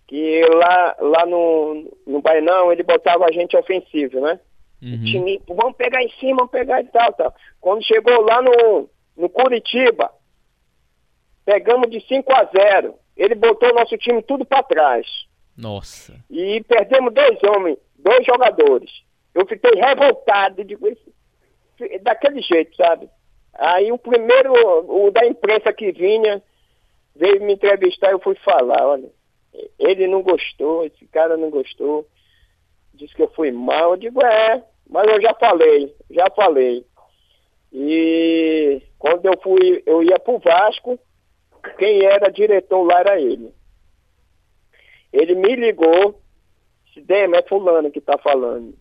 que lá, lá no, no Bainão ele botava a gente ofensivo, né? Uhum. time, vamos pegar em cima, vamos pegar e tal, tal. Quando chegou lá no, no Curitiba, pegamos de 5 a 0. Ele botou o nosso time tudo para trás. Nossa. E perdemos dois homens, dois jogadores. Eu fiquei revoltado, digo, daquele jeito, sabe? Aí o primeiro, o da imprensa que vinha, veio me entrevistar, eu fui falar, olha, ele não gostou, esse cara não gostou, disse que eu fui mal, eu digo, é, mas eu já falei, já falei. E quando eu fui, eu ia pro Vasco, quem era diretor lá era ele. Ele me ligou, disse, Dema, é fulano que tá falando.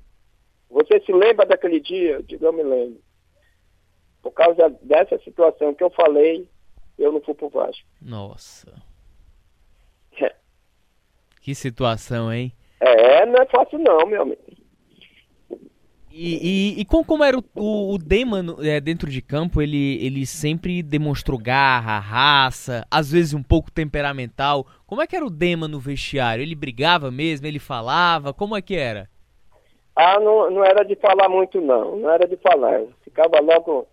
Você se lembra daquele dia? Eu digo, eu me lembro. Por causa dessa situação que eu falei, eu não fui pro Vasco. Nossa. Que situação, hein? É, não é fácil não, meu amigo. E, e, e como, como, era o, o, o Damon é, dentro de campo, ele, ele sempre demonstrou garra, raça, às vezes um pouco temperamental. Como é que era o Damon no vestiário? Ele brigava mesmo? Ele falava? Como é que era? Ah, não, não era de falar muito não, não era de falar. Ficava logo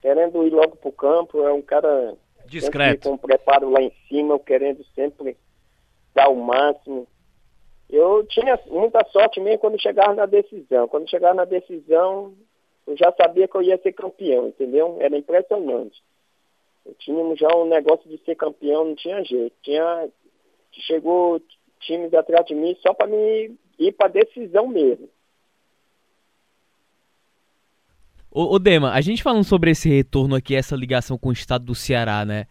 querendo ir logo pro campo, é um cara discreto, com preparo lá em cima, querendo sempre dar o máximo. Eu tinha muita sorte mesmo quando chegava na decisão. Quando chegava na decisão, eu já sabia que eu ia ser campeão, entendeu? Era impressionante. Eu tínhamos já um negócio de ser campeão, não tinha jeito. Tinha chegou times atrás de mim só para me ir para decisão mesmo. Ô, ô Dema, a gente falando sobre esse retorno aqui, essa ligação com o estado do Ceará, né?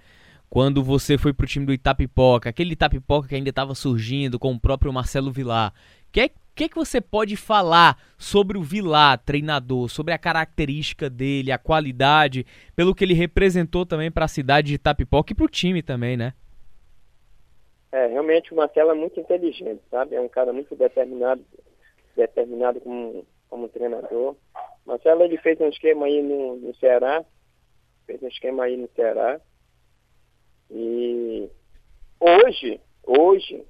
Quando você foi pro time do Itapipoca, aquele Itapipoca que ainda estava surgindo com o próprio Marcelo Vilar. O que, que, que você pode falar sobre o Vilar, treinador, sobre a característica dele, a qualidade, pelo que ele representou também para a cidade de Itapipoca e para o time também, né? É, realmente o Marcelo é muito inteligente, sabe? É um cara muito determinado, determinado como, como treinador. Marcelo ele fez um esquema aí no, no Ceará, fez um esquema aí no Ceará, e hoje, hoje,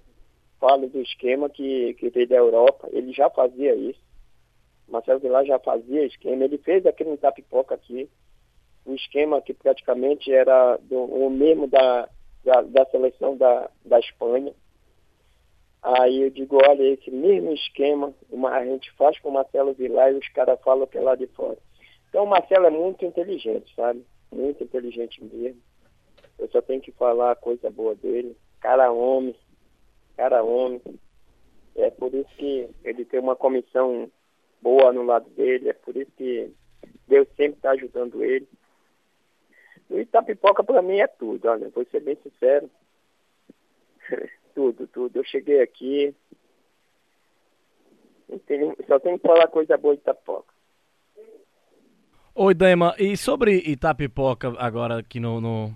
falo do esquema que, que veio da Europa, ele já fazia isso. Marcelo Vilar já fazia esquema, ele fez aquele Tapipoca aqui, um esquema que praticamente era do, o mesmo da, da, da, seleção da, da Espanha. Aí eu digo, olha, esse mesmo esquema uma, a gente faz com o Marcelo Vilar e os caras falam que é lá de fora. Então o Marcelo é muito inteligente, sabe? Muito inteligente mesmo. Eu só tenho que falar a coisa boa dele. Cara homem, cara homem. É por isso que ele tem uma comissão boa no lado dele, é por isso que Deus sempre está ajudando ele. O Itapipoca para mim é tudo, olha, vou ser bem sincero. tudo, tudo. Eu cheguei aqui, só tenho que falar coisa boa de Itapipoca. Oi, Daima, e sobre Itapipoca agora aqui no, no,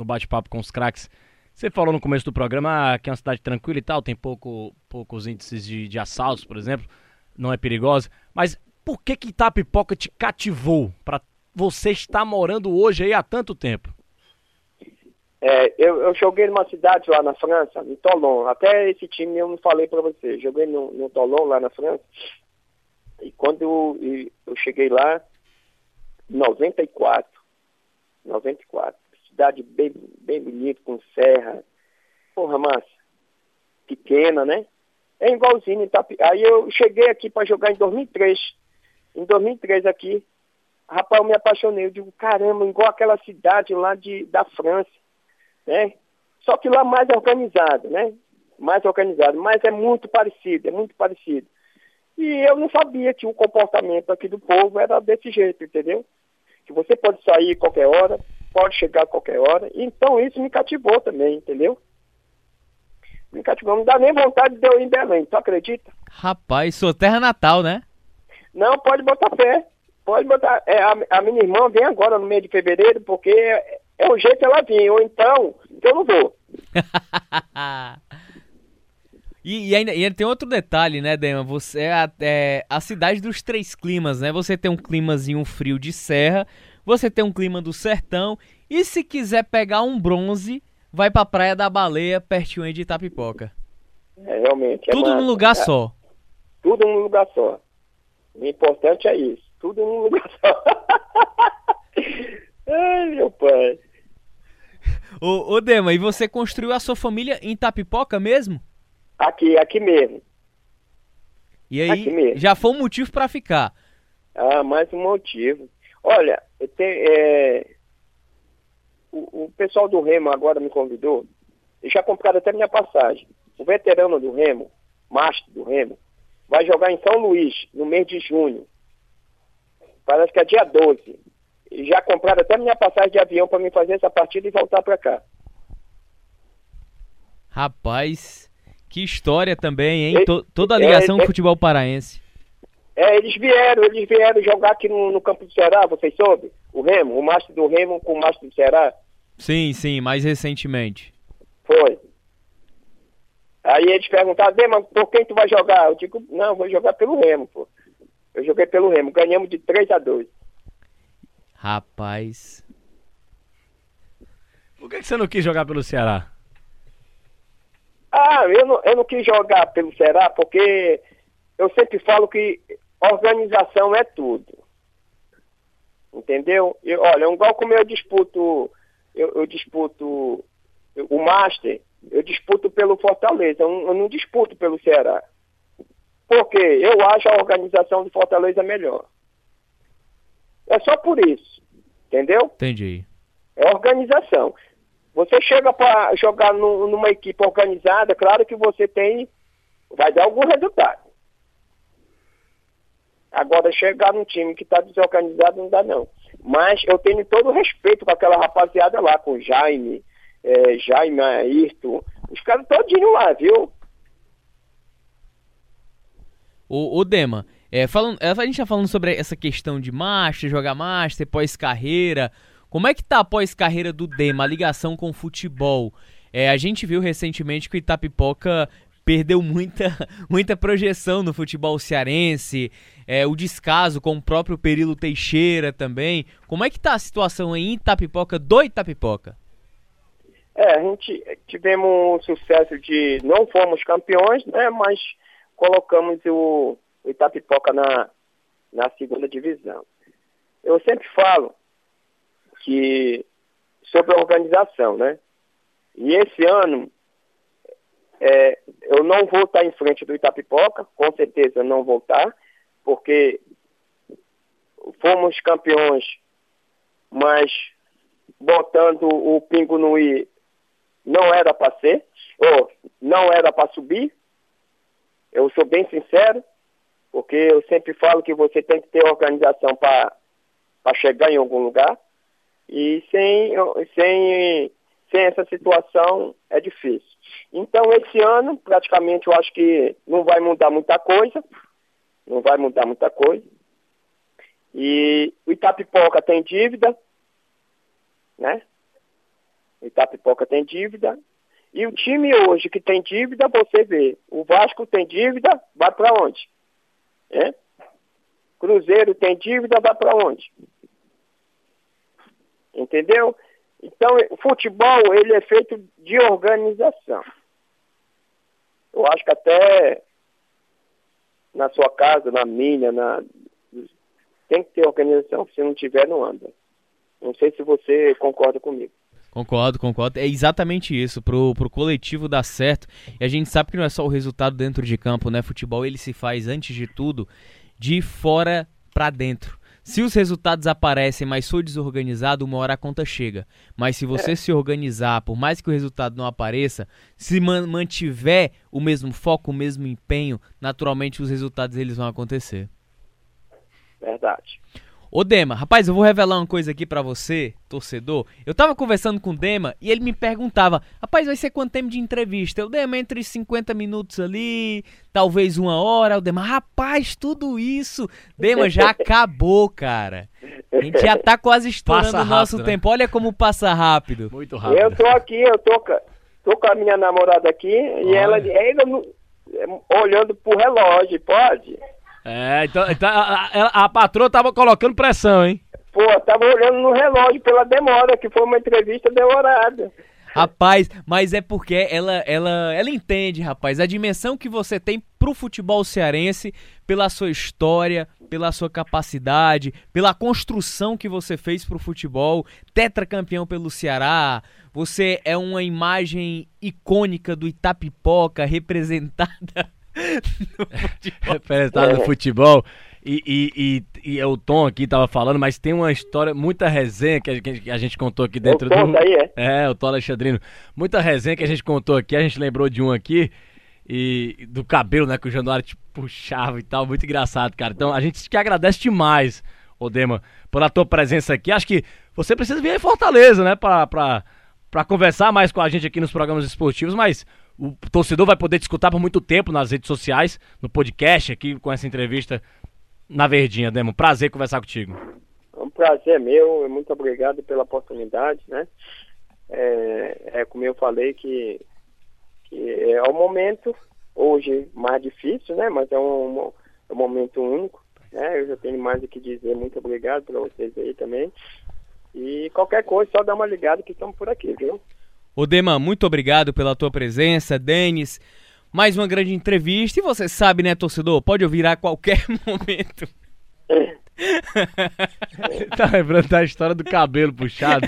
no bate-papo com os craques. Você falou no começo do programa que é uma cidade tranquila e tal, tem pouco, poucos índices de, de assaltos, por exemplo, não é perigosa. Mas por que que Itapipoca te cativou para você estar morando hoje aí há tanto tempo? É, eu, eu, joguei numa cidade lá na França, em Toulon. Até esse time eu não falei para você. Joguei no, no Toulon lá na França. E quando eu, eu cheguei lá, em 94, 94, cidade bem, bem bonita, com serra. Porra, massa. Pequena, né? É igualzinho. Aí eu cheguei aqui para jogar em 2003. Em 2003 aqui, rapaz, eu me apaixonei. Eu digo, caramba, igual aquela cidade lá de, da França, né? Só que lá mais organizado, né? Mais organizado, mas é muito parecido, é muito parecido. E eu não sabia que o comportamento aqui do povo era desse jeito, entendeu? Que você pode sair qualquer hora, pode chegar a qualquer hora. Então isso me cativou também, entendeu? Me cativou. Não dá nem vontade de eu ir em Belém, tu acredita? Rapaz, sua terra natal, né? Não, pode botar fé. Pode botar. É, a, a minha irmã vem agora no mês de fevereiro, porque é, é o jeito ela vir, ou então eu não vou. E, e, ainda, e ainda tem outro detalhe, né, Dema? Você é a, é a, cidade dos três climas, né? Você tem um climazinho frio de serra, você tem um clima do sertão e se quiser pegar um bronze, vai pra Praia da Baleia, pertinho de Itapipoca. É, realmente. É Tudo num lugar é, só. Tudo num lugar só. O importante é isso. Tudo num lugar só. Ai, meu pai. Ô, ô Dema, e você construiu a sua família em Itapipoca mesmo? Aqui, aqui mesmo. E aí, já foi um motivo para ficar? Ah, mais um motivo. Olha, é, o, o pessoal do Remo agora me convidou, e já compraram até minha passagem. O veterano do Remo, Mastro do Remo, vai jogar em São Luís, no mês de junho. Parece que é dia 12. E já compraram até minha passagem de avião para me fazer essa partida e voltar para cá. Rapaz, que história também, hein? toda a ligação é, com o futebol paraense. É, eles vieram, eles vieram jogar aqui no, no campo do Ceará, vocês soube? O Remo, o Mastro do Remo com o Mastro do Ceará. Sim, sim, mais recentemente. Foi. Aí eles perguntaram, Dema, por quem tu vai jogar? Eu digo, não, vou jogar pelo Remo, pô. Eu joguei pelo Remo, ganhamos de 3 a 2 Rapaz. Por que você não quis jogar pelo Ceará? Ah, eu não, eu não quis jogar pelo Ceará porque eu sempre falo que organização é tudo. Entendeu? Eu, olha, igual como eu disputo, eu, eu disputo o Master, eu disputo pelo Fortaleza, eu, eu não disputo pelo Ceará. Porque eu acho a organização do Fortaleza melhor. É só por isso. Entendeu? Entendi. É organização. Você chega para jogar no, numa equipe organizada, claro que você tem. Vai dar algum resultado. Agora, chegar num time que está desorganizado não dá, não. Mas eu tenho todo o respeito com aquela rapaziada lá, com o Jaime, é, Jaime, Ayrton. Os caras todinho lá, viu? O, o Dema, é, falando, a gente tá falando sobre essa questão de master, jogar master, pós-carreira. Como é que tá a pós-carreira do Dema, a ligação com o futebol? É, a gente viu recentemente que o Itapipoca perdeu muita, muita projeção no futebol cearense, é, o descaso com o próprio Perilo Teixeira também. Como é que tá a situação em Itapipoca do Itapipoca? É, a gente tivemos um sucesso de não fomos campeões, né, mas colocamos o, o Itapipoca na, na segunda divisão. Eu sempre falo que sobre a organização, né? E esse ano é, eu não vou estar em frente do Itapipoca, com certeza não vou estar, porque fomos campeões, mas botando o pingo no i não era para ser, ou não era para subir. Eu sou bem sincero, porque eu sempre falo que você tem que ter organização para chegar em algum lugar. E sem, sem, sem essa situação é difícil. Então, esse ano, praticamente, eu acho que não vai mudar muita coisa. Não vai mudar muita coisa. E o Itapipoca tem dívida, né? O Itapipoca tem dívida. E o time hoje que tem dívida, você vê, o Vasco tem dívida, vai para onde? É? Cruzeiro tem dívida, vai para onde? Entendeu? Então, o futebol, ele é feito de organização. Eu acho que até na sua casa, na minha, na... tem que ter organização, se não tiver, não anda. Não sei se você concorda comigo. Concordo, concordo. É exatamente isso. Pro, pro coletivo dar certo. E a gente sabe que não é só o resultado dentro de campo, né? Futebol ele se faz, antes de tudo, de fora para dentro. Se os resultados aparecem, mas for desorganizado, uma hora a conta chega. Mas se você é. se organizar, por mais que o resultado não apareça, se man mantiver o mesmo foco, o mesmo empenho, naturalmente os resultados eles vão acontecer. Verdade. Ô Dema, rapaz, eu vou revelar uma coisa aqui para você, torcedor. Eu tava conversando com o Dema e ele me perguntava: Rapaz, vai ser quanto tempo de entrevista? Eu Dema entre 50 minutos ali, talvez uma hora. O Dema, rapaz, tudo isso. Dema, já acabou, cara. A gente já tá quase estourando o nosso né? tempo. Olha como passa rápido. Muito rápido. Eu tô aqui, eu tô, tô com a minha namorada aqui e ela, ela olhando pro relógio, pode? É, então, então a, a, a, patroa tava colocando pressão, hein? Pô, tava olhando no relógio pela demora, que foi uma entrevista demorada. Rapaz, mas é porque ela, ela, ela entende, rapaz, a dimensão que você tem pro futebol cearense, pela sua história, pela sua capacidade, pela construção que você fez pro futebol, tetracampeão pelo Ceará. Você é uma imagem icônica do Itapipoca representada representado no futebol. E, e, e, e, o Tom aqui tava falando, mas tem uma história, muita resenha que a, que a gente contou aqui dentro o Tom do. Aí, é? é, o Tom Alexandrino. Muita resenha que a gente contou aqui, a gente lembrou de um aqui. E do cabelo, né, que o Januário te puxava e tal, muito engraçado, cara. Então a gente te agradece demais, Odema, pela tua presença aqui. Acho que você precisa vir em Fortaleza, né, pra, pra, pra conversar mais com a gente aqui nos programas esportivos, mas o torcedor vai poder te escutar por muito tempo nas redes sociais, no podcast aqui com essa entrevista na Verdinha, Demo. Prazer conversar contigo. É um prazer meu, muito obrigado pela oportunidade, né? É, é como eu falei que, que é o momento, hoje mais difícil, né? Mas é um, é um momento único, né? Eu já tenho mais o que dizer, muito obrigado para vocês aí também. E qualquer coisa, só dá uma ligada que estamos por aqui, viu? Odema, muito obrigado pela tua presença, Denis. Mais uma grande entrevista e você sabe, né, torcedor? Pode ouvir a qualquer momento. tá lembrando da história do cabelo puxado?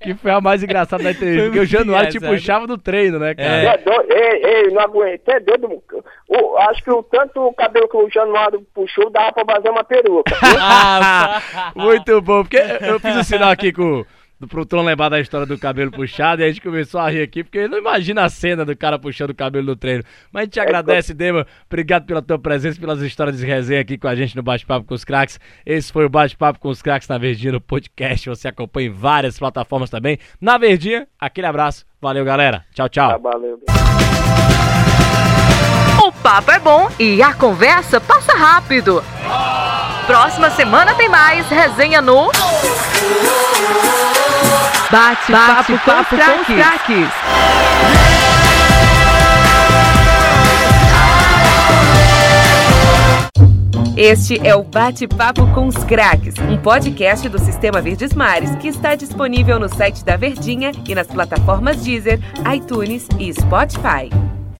Que foi a mais engraçada da entrevista. Porque o Januário te puxava no treino, né, cara? É. Doido, ei, ei, não aguento. É doido. O, acho que o tanto o cabelo que o Januário puxou dava pra fazer uma peruca. ah, muito bom. Porque eu fiz o um sinal aqui com pro Tron lembrar da história do cabelo puxado e a gente começou a rir aqui, porque ele não imagina a cena do cara puxando o cabelo no treino. Mas a gente te agradece, Dema. Obrigado pela tua presença, pelas histórias de resenha aqui com a gente no Bate-Papo com os Cracks. Esse foi o Bate-Papo com os Cracks na Verdinha no podcast. Você acompanha em várias plataformas também. Na Verdinha, aquele abraço. Valeu, galera. Tchau, tchau. Tá, valeu. O papo é bom e a conversa passa rápido. Próxima semana tem mais resenha no Bate, Bate papo, papo, com, os craques. Este é o Bate-Papo com os Craques, um podcast do Sistema Verdes Mares que está disponível no site da Verdinha e nas plataformas Deezer, iTunes e Spotify.